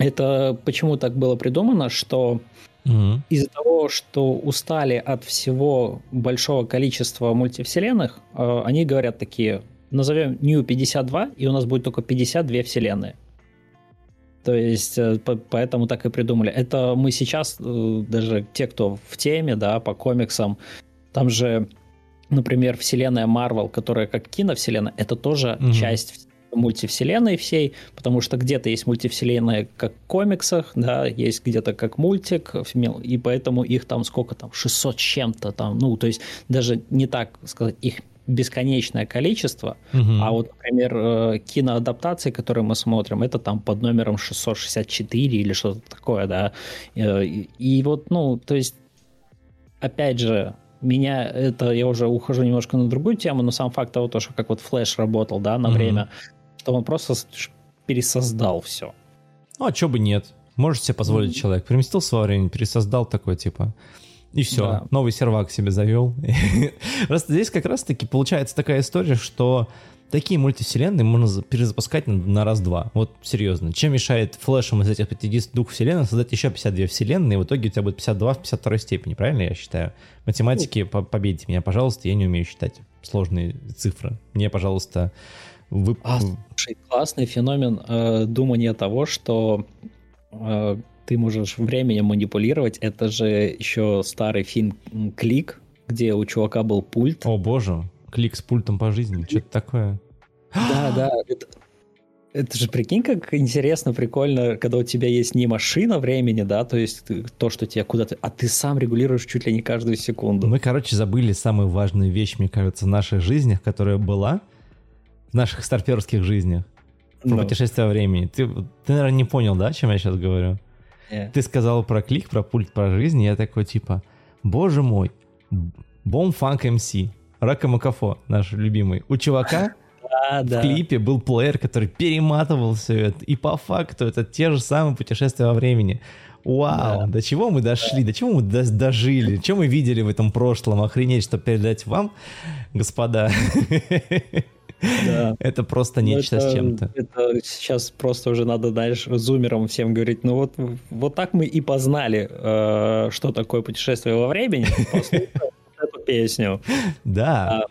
это почему так было придумано, что угу. из-за того, что устали от всего большого количества мультивселенных, э, они говорят такие, назовем New 52, и у нас будет только 52 вселенные. То есть, э, поэтому так и придумали. Это мы сейчас, э, даже те, кто в теме, да, по комиксам, там же, например, вселенная Marvel, которая как киновселенная, это тоже угу. часть мультивселенной всей, потому что где-то есть мультивселенная как в комиксах, да, есть где-то как мультик, и поэтому их там сколько там, 600 с чем-то там, ну, то есть даже не так сказать, их бесконечное количество, угу. а вот, например, э, киноадаптации, которые мы смотрим, это там под номером 664 или что-то такое, да, э, и, и вот, ну, то есть, опять же, меня это, я уже ухожу немножко на другую тему, но сам факт того, то, что как вот Flash работал, да, на mm время, что он просто пересоздал все. Ну, а что бы нет? Можешь себе позволить человек. Переместил свое время, пересоздал такой, типа... И все, да. новый сервак себе завел. Просто здесь как раз-таки получается такая история, что такие мультивселенные можно перезапускать на, на раз-два. Вот серьезно. Чем мешает флешем из этих 52 вселенных создать еще 52 вселенные, и в итоге у тебя будет 52 в 52 степени, правильно я считаю? Математики, по побейте меня, пожалуйста, я не умею считать сложные цифры. Мне, пожалуйста, вы... А, слушай, классный феномен э, думания того, что э, ты можешь временем манипулировать. Это же еще старый фильм «Клик», где у чувака был пульт. О боже, клик с пультом по жизни, что-то такое. Да, да, это, это же прикинь, как интересно, прикольно, когда у тебя есть не машина времени, да, то есть то, что тебя куда-то, а ты сам регулируешь чуть ли не каждую секунду. Мы, короче, забыли самую важную вещь, мне кажется, в наших жизнях, которая была, в наших старперских жизнях про no. путешествие во времени. Ты, ты, наверное, не понял, да, о чем я сейчас говорю? Yeah. Ты сказал про клик, про пульт, про жизнь, и я такой, типа, боже мой, Бом Фанк МС, Рака Макафо, наш любимый. У чувака в да. клипе был плеер, который перематывал все это, и по факту это те же самые путешествия во времени. Вау, да. до чего мы дошли, да. до чего мы дожили, что мы видели в этом прошлом, охренеть, что передать вам, господа. Да. Это просто ну, нечто это, с чем-то. Это сейчас просто уже надо дальше зумерам всем говорить, ну вот, вот так мы и познали, э, что такое путешествие во времени, эту песню. Да.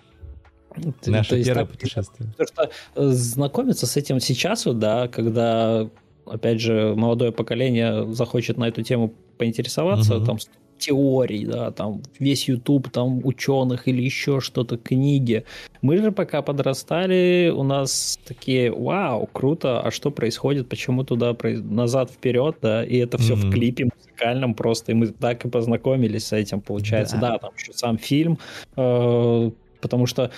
А, Наше есть, первое так, путешествие. Потому что э, знакомиться с этим сейчас, да, когда, опять же, молодое поколение захочет на эту тему поинтересоваться, угу. там теорий, да, там весь YouTube, там ученых или еще что-то, книги. Мы же пока подрастали, у нас такие, вау, круто, а что происходит, почему туда, назад, вперед, да, и это все mm-hmm. в клипе музыкальном просто, и мы так и познакомились с этим, получается, да, да там еще сам фильм, э, потому что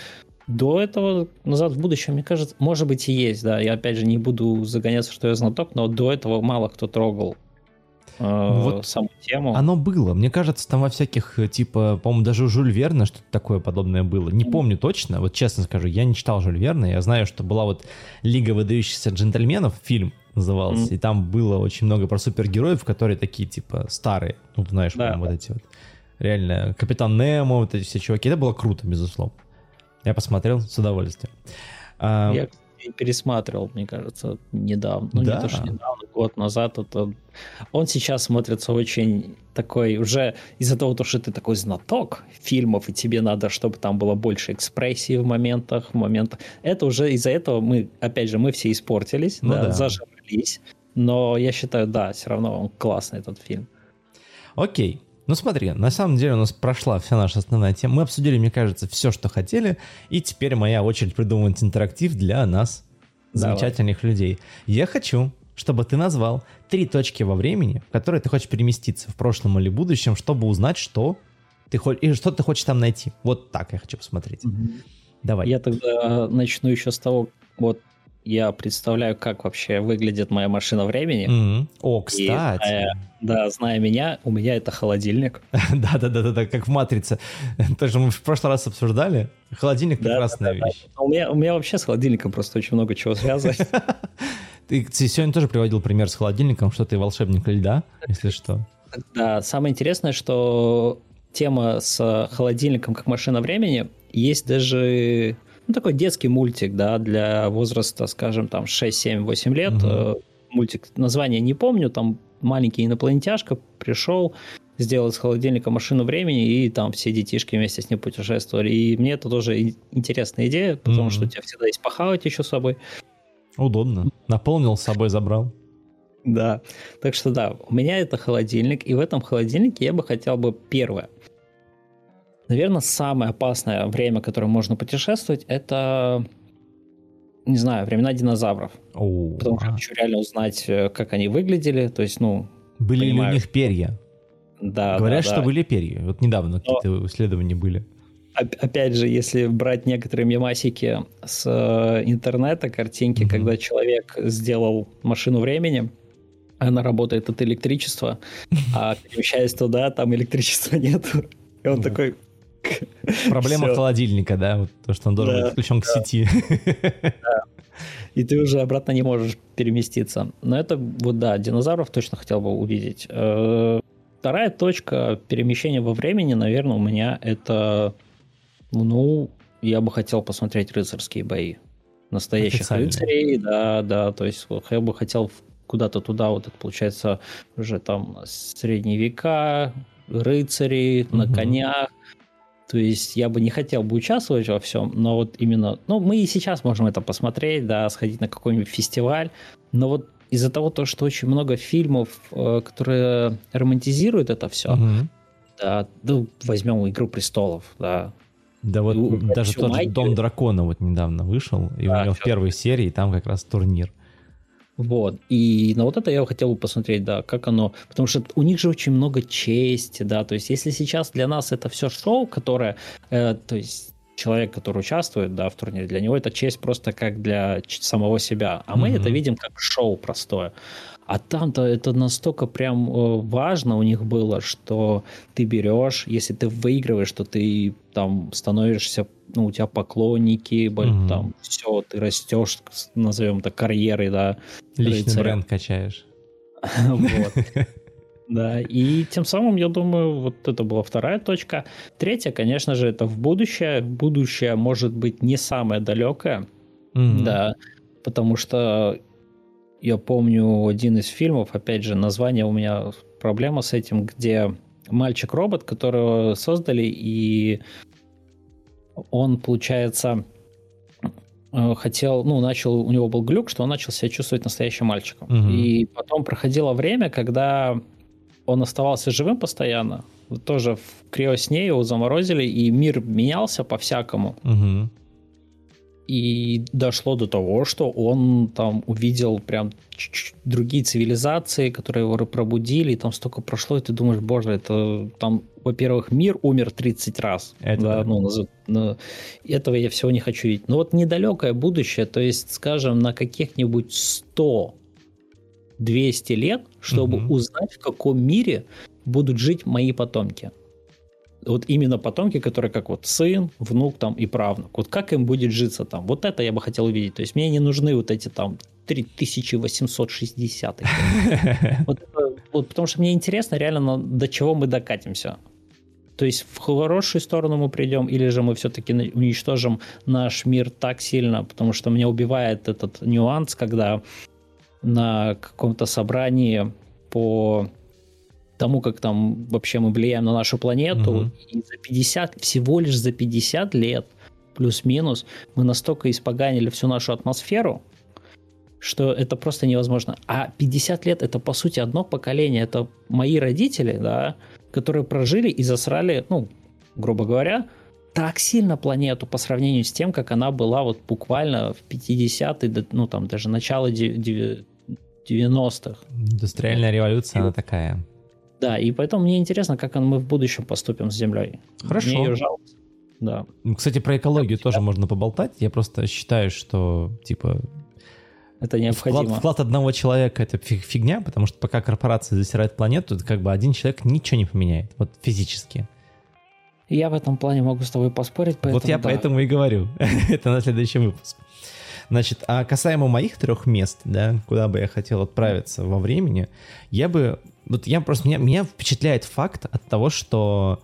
до этого «Назад в будущее», мне кажется, может быть и есть, да, я опять же не буду загоняться, что я знаток, но до этого мало кто трогал Э, вот саму тему. Оно было. Мне кажется, там во всяких, э, типа, по-моему, даже у Жюль Верна что-то такое подобное было. Не помню точно, вот честно скажу, я не читал Жюль Верна, я знаю, что была вот «Лига выдающихся джентльменов», фильм назывался, mm-hmm. и там было очень много про супергероев, которые такие, типа, старые, ну, знаешь, да. вот эти вот, реально, Капитан Немо, вот эти все чуваки, это было круто, безусловно. Я посмотрел с удовольствием. Я, пересматривал, мне кажется, недавно. Ну, да. не то, что недавно, год назад. Это... Он сейчас смотрится очень такой, уже из-за того, что ты такой знаток фильмов, и тебе надо, чтобы там было больше экспрессии в моментах, в моментах. Это уже из-за этого мы, опять же, мы все испортились, ну, да, да. зажрались. Но я считаю, да, все равно он классный, этот фильм. Окей. Ну смотри, на самом деле у нас прошла вся наша основная тема. Мы обсудили, мне кажется, все, что хотели. И теперь моя очередь придумывать интерактив для нас, Давай. замечательных людей. Я хочу, чтобы ты назвал три точки во времени, в которые ты хочешь переместиться в прошлом или будущем, чтобы узнать, что ты, хочешь, и что ты хочешь там найти. Вот так я хочу посмотреть. Угу. Давай. Я тогда начну еще с того, вот я представляю, как вообще выглядит моя машина времени. Mm-hmm. О, кстати. И, зная, да, зная меня, у меня это холодильник. да, да, да, да, да, как в матрице. Тоже мы в прошлый раз обсуждали. Холодильник прекрасная вещь. У меня, у меня вообще с холодильником просто очень много чего связано. Ты сегодня тоже приводил пример с холодильником, что ты волшебник льда, если что. Да, самое интересное, что тема с холодильником как машина времени есть даже ну, такой детский мультик, да, для возраста, скажем, там 6, 7, 8 лет. Угу. Мультик, название не помню, там маленький инопланетяшка пришел, сделал из холодильника машину времени, и там все детишки вместе с ним путешествовали. И мне это тоже интересная идея, потому mm что у тебя всегда есть похавать еще с собой. Удобно. Наполнил с собой, забрал. Да. Так что да, у меня это холодильник, и в этом холодильнике я бы хотел бы первое – Наверное, самое опасное время, которое можно путешествовать, это, не знаю, времена динозавров. О, Потому что я хочу реально узнать, э, как они выглядели. То есть, ну... Были понимаю, ли у них перья? Да, Говорят, да, что да. были перья. Вот недавно Но... какие-то исследования были. Опять же, если брать некоторые мемасики с э, интернета, картинки, mm-hmm. когда человек сделал машину времени, она работает от электричества, а перемещаясь туда, там электричества нет. И он такой, Проблема Все. холодильника, да, вот то, что он должен да, быть включен да. к сети. Да. И ты уже обратно не можешь переместиться. Но это, вот да, динозавров точно хотел бы увидеть. Э, вторая точка перемещения во времени, наверное, у меня это, ну, я бы хотел посмотреть рыцарские бои. Настоящих рыцарей, да, да, то есть я бы хотел куда-то туда, вот это получается уже там средние века, рыцари угу. на конях, то есть я бы не хотел бы участвовать во всем, но вот именно, ну, мы и сейчас можем это посмотреть, да, сходить на какой-нибудь фестиваль, но вот из-за того, то, что очень много фильмов, э, которые романтизируют это все, угу. да, ну, возьмем «Игру престолов», да, да вот и, даже тот же «Дом дракона» вот недавно вышел, и да, у него в первой серии там как раз турнир. Вот. И на вот это я хотел бы посмотреть, да, как оно... Потому что у них же очень много чести, да, то есть если сейчас для нас это все шоу, которое... Э, то есть человек, который участвует, да, в турнире, для него это честь просто как для самого себя. А mm-hmm. мы это видим как шоу простое. А там-то это настолько прям э, важно у них было, что ты берешь, если ты выигрываешь, то ты там становишься, ну, у тебя поклонники, угу. там все, ты растешь, назовем это карьерой, да. Личный рыцаря. бренд качаешь. Вот. Да, и тем самым, я думаю, вот это была вторая точка. Третья, конечно же, это в будущее. Будущее может быть не самое далекое, mm-hmm. да, потому что я помню один из фильмов, опять же, название у меня проблема с этим, где мальчик-робот, которого создали, и он, получается, э, хотел, ну, начал, у него был глюк, что он начал себя чувствовать настоящим мальчиком. Угу. И потом проходило время, когда он оставался живым постоянно, тоже в криосне его заморозили, и мир менялся по-всякому. Угу. И дошло до того, что он там увидел прям другие цивилизации, которые его пробудили, и там столько прошло, и ты думаешь, боже, это там, во-первых, мир умер 30 раз. Это да, да. Ну, ну, этого я всего не хочу видеть. Но вот недалекое будущее, то есть, скажем, на каких-нибудь 100 200 лет, чтобы угу. узнать, в каком мире будут жить мои потомки вот именно потомки, которые как вот сын, внук там и правнук. Вот как им будет житься там? Вот это я бы хотел увидеть. То есть мне не нужны вот эти там 3860. Вот, вот потому что мне интересно реально, до чего мы докатимся. То есть в хорошую сторону мы придем, или же мы все-таки уничтожим наш мир так сильно, потому что меня убивает этот нюанс, когда на каком-то собрании по тому, как там вообще мы влияем на нашу планету. Угу. И за 50, всего лишь за 50 лет, плюс-минус, мы настолько испоганили всю нашу атмосферу, что это просто невозможно. А 50 лет это, по сути, одно поколение. Это мои родители, да, которые прожили и засрали, ну, грубо говоря, так сильно планету по сравнению с тем, как она была вот буквально в 50-е, ну, там, даже начало 90-х. Индустриальная революция, она такая. Да, и поэтому мне интересно, как мы в будущем поступим с Землей. Хорошо. Мне ее жалко. да. Кстати, про экологию тоже можно поболтать. Я просто считаю, что, типа, это необходимо. Вклад, вклад одного человека это фигня, потому что пока корпорация засирает планету, это как бы один человек ничего не поменяет, вот физически. Я в этом плане могу с тобой поспорить, поэтому Вот я да. поэтому и говорю. это на следующий выпуск. Значит, а касаемо моих трех мест, да, куда бы я хотел отправиться во времени, я бы... Вот я просто... Меня, меня впечатляет факт от того, что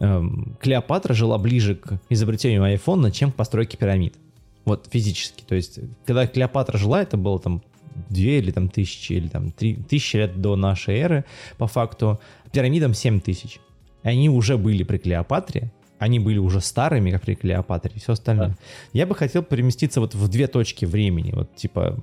эм, Клеопатра жила ближе к изобретению айфона, чем к постройке пирамид. Вот физически. То есть, когда Клеопатра жила, это было там две или там тысячи, или там три тысячи лет до нашей эры, по факту. Пирамидам 7 тысяч. И они уже были при Клеопатре, они были уже старыми, как при Клеопатре и все остальное. Да. Я бы хотел переместиться вот в две точки времени, вот типа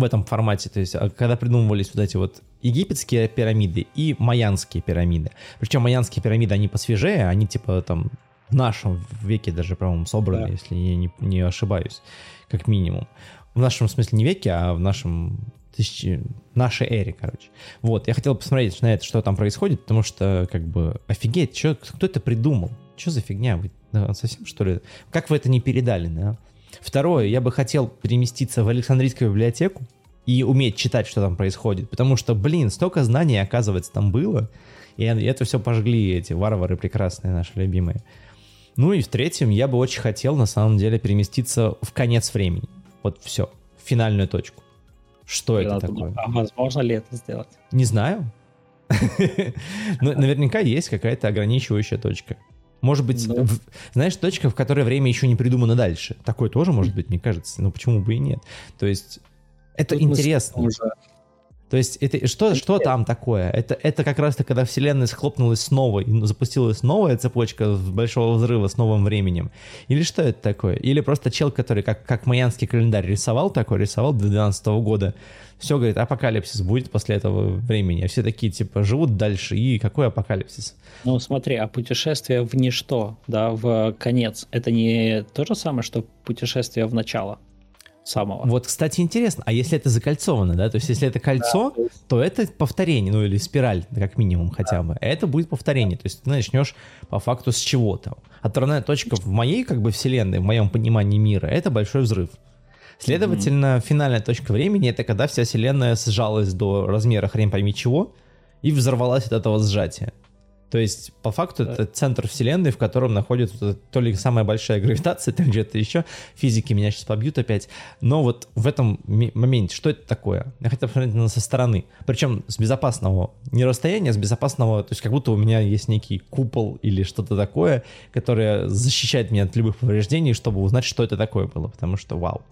в этом формате, то есть а, когда придумывались вот эти вот египетские пирамиды и майянские пирамиды. Причем майянские пирамиды, они посвежее, они типа там в нашем веке даже, по-моему, собраны, да. если я не, не ошибаюсь, как минимум. В нашем смысле не веке, а в нашем тысячи, нашей эре, короче. Вот, я хотел посмотреть на это, что там происходит, потому что, как бы, офигеть, чё, кто это придумал? Что за фигня? Вы совсем, что ли? Как вы это не передали, да? Второе, я бы хотел переместиться в Александрийскую библиотеку и уметь читать, что там происходит, потому что, блин, столько знаний, оказывается, там было, и это все пожгли эти варвары прекрасные, наши любимые. Ну и в третьем я бы очень хотел на самом деле переместиться в конец времени. Вот все, в финальную точку. Что это такое? А возможно ли это сделать? Не знаю. Но ну, наверняка есть какая-то ограничивающая точка. Может быть, ну. в, знаешь, точка, в которой время еще не придумано дальше. Такое тоже может быть, мне кажется. Ну почему бы и нет? То есть это Тут интересно. Уже то есть это что, что там такое? Это, это как раз-то, когда Вселенная схлопнулась снова и запустилась новая цепочка большого взрыва с новым временем? Или что это такое? Или просто чел, который как, как майянский календарь рисовал такой, рисовал до 12 года, все, говорит, апокалипсис будет после этого времени. А все такие, типа, живут дальше, и какой апокалипсис? Ну, смотри, а путешествие в ничто, да, в конец, это не то же самое, что путешествие в начало? Самого. Вот, кстати, интересно, а если это закольцовано, да, то есть если это кольцо, да, то, это повторение, ну или спираль, как минимум хотя да. бы, это будет повторение, то есть ты начнешь по факту с чего-то. Отправная точка в моей как бы вселенной, в моем понимании мира, это большой взрыв. Следовательно, mm-hmm. финальная точка времени это когда вся вселенная сжалась до размера хрен пойми чего и взорвалась от этого сжатия. То есть, по факту, да. это центр Вселенной, в котором находится то ли самая большая гравитация, то ли где-то еще. Физики меня сейчас побьют опять. Но вот в этом моменте, что это такое? Я хотел посмотреть на со стороны. Причем с безопасного, не расстояния, а с безопасного, то есть как будто у меня есть некий купол или что-то такое, которое защищает меня от любых повреждений, чтобы узнать, что это такое было. Потому что вау.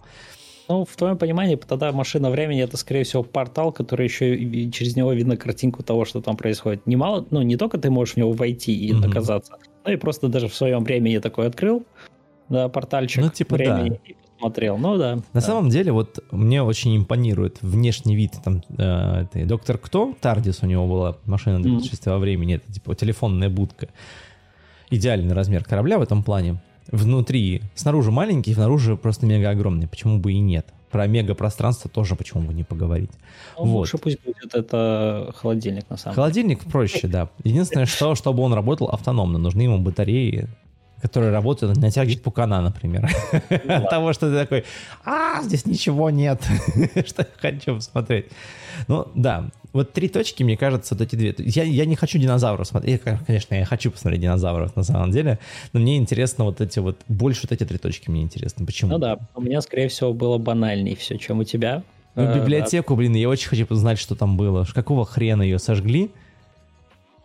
Ну, в твоем понимании, тогда машина времени это, скорее всего, портал, который еще и через него видно картинку того, что там происходит. Немало, ну, не только ты можешь в него войти и mm-hmm. оказаться, но и просто даже в своем времени такой открыл, да, портальчик ну, типа, времени да. и посмотрел. Ну да. На да. самом деле, вот мне очень импонирует внешний вид там э, этой доктор кто? Тардис у него была машина для путешествия mm-hmm. во времени, это типа телефонная будка. Идеальный размер корабля в этом плане внутри, снаружи маленький, снаружи просто мега огромный. Почему бы и нет? Про мега пространство тоже почему бы не поговорить. Ну, вот. Лучше пусть будет это холодильник на самом деле. Холодильник проще, да. Единственное, что чтобы он работал автономно, нужны ему батареи, которые работают на тяге пукана, например. Ну От того, что ты такой, а, здесь ничего нет, что я хочу посмотреть. Ну, да, вот три точки, мне кажется, вот эти две. Я, я не хочу динозавров смотреть. Я, конечно, я хочу посмотреть динозавров на самом деле, но мне интересно вот эти вот, больше вот эти три точки мне интересно. Почему? Ну да, у меня, скорее всего, было банальнее все, чем у тебя. Ну, э, библиотеку, блин, я очень хочу узнать, что там было. Какого хрена ее сожгли?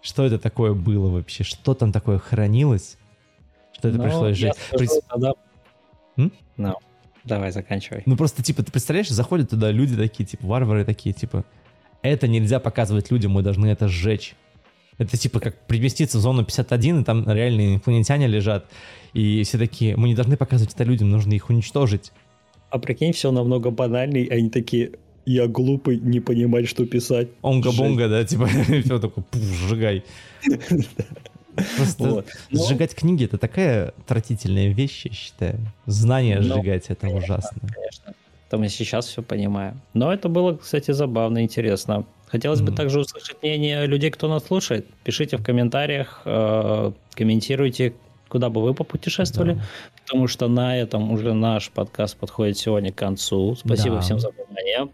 Что это такое было вообще? Что там такое хранилось? Что это ну, пришлось жить? Скажу, тогда... No. Давай, заканчивай. Ну просто, типа, ты представляешь, заходят туда люди такие, типа, варвары такие, типа, это нельзя показывать людям, мы должны это сжечь. Это типа как приместиться в зону 51, и там реальные инопланетяне лежат, и все такие, мы не должны показывать это людям, нужно их уничтожить. А прикинь, все намного банальней, они такие, я глупый, не понимать, что писать. Онга-бонга, да, типа, все такое, пух, сжигай. Просто вот. Ну, сжигать книги это такая отвратительная вещь, я считаю. Знания сжигать это ужасно. Конечно. Там и сейчас все понимаю. Но это было, кстати, забавно, интересно. Хотелось mm. бы также услышать мнение людей, кто нас слушает. Пишите в комментариях, э, комментируйте, куда бы вы попутешествовали, да. потому что на этом уже наш подкаст подходит сегодня к концу. Спасибо да. всем за внимание.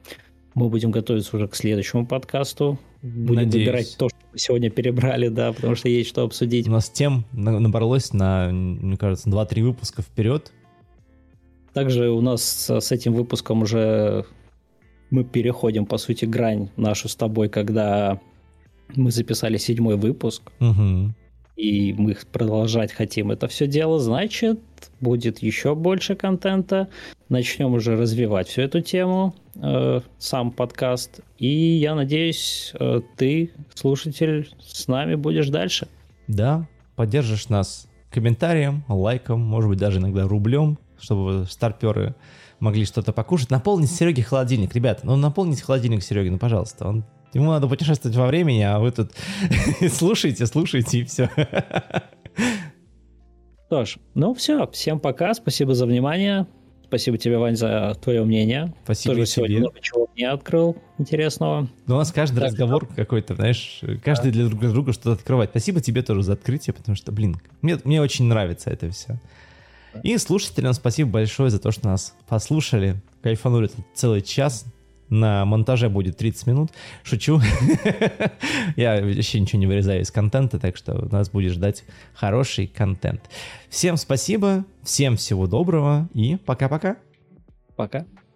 Мы будем готовиться уже к следующему подкасту. Будем Надеюсь. выбирать то, что мы сегодня перебрали, да, потому что есть что обсудить. У нас тем набралось на, мне кажется, 2-3 выпуска вперед. Также у нас с этим выпуском уже мы переходим, по сути, грань нашу с тобой, когда мы записали седьмой выпуск. Угу и мы продолжать хотим это все дело, значит, будет еще больше контента. Начнем уже развивать всю эту тему, э, сам подкаст. И я надеюсь, э, ты, слушатель, с нами будешь дальше. Да, поддержишь нас комментарием, лайком, может быть, даже иногда рублем, чтобы старперы могли что-то покушать. Наполнить Сереге холодильник. Ребята, ну наполните холодильник Сереги, ну пожалуйста. Он Ему надо путешествовать во времени, а вы тут слушайте, слушайте и все. Что ж, ну все, всем пока, спасибо за внимание. Спасибо тебе, Вань, за твое мнение. Спасибо Тоже сегодня много чего мне открыл интересного. Ну, у нас каждый так, разговор да. какой-то, знаешь, каждый да. для друг друга что-то открывает. Спасибо тебе тоже за открытие, потому что, блин, мне, мне очень нравится это все. И слушателям спасибо большое за то, что нас послушали, кайфанули целый час, на монтаже будет 30 минут. Шучу. Я вообще ничего не вырезаю из контента, так что нас будет ждать хороший контент. Всем спасибо, всем всего доброго и пока-пока. Пока. -пока. пока.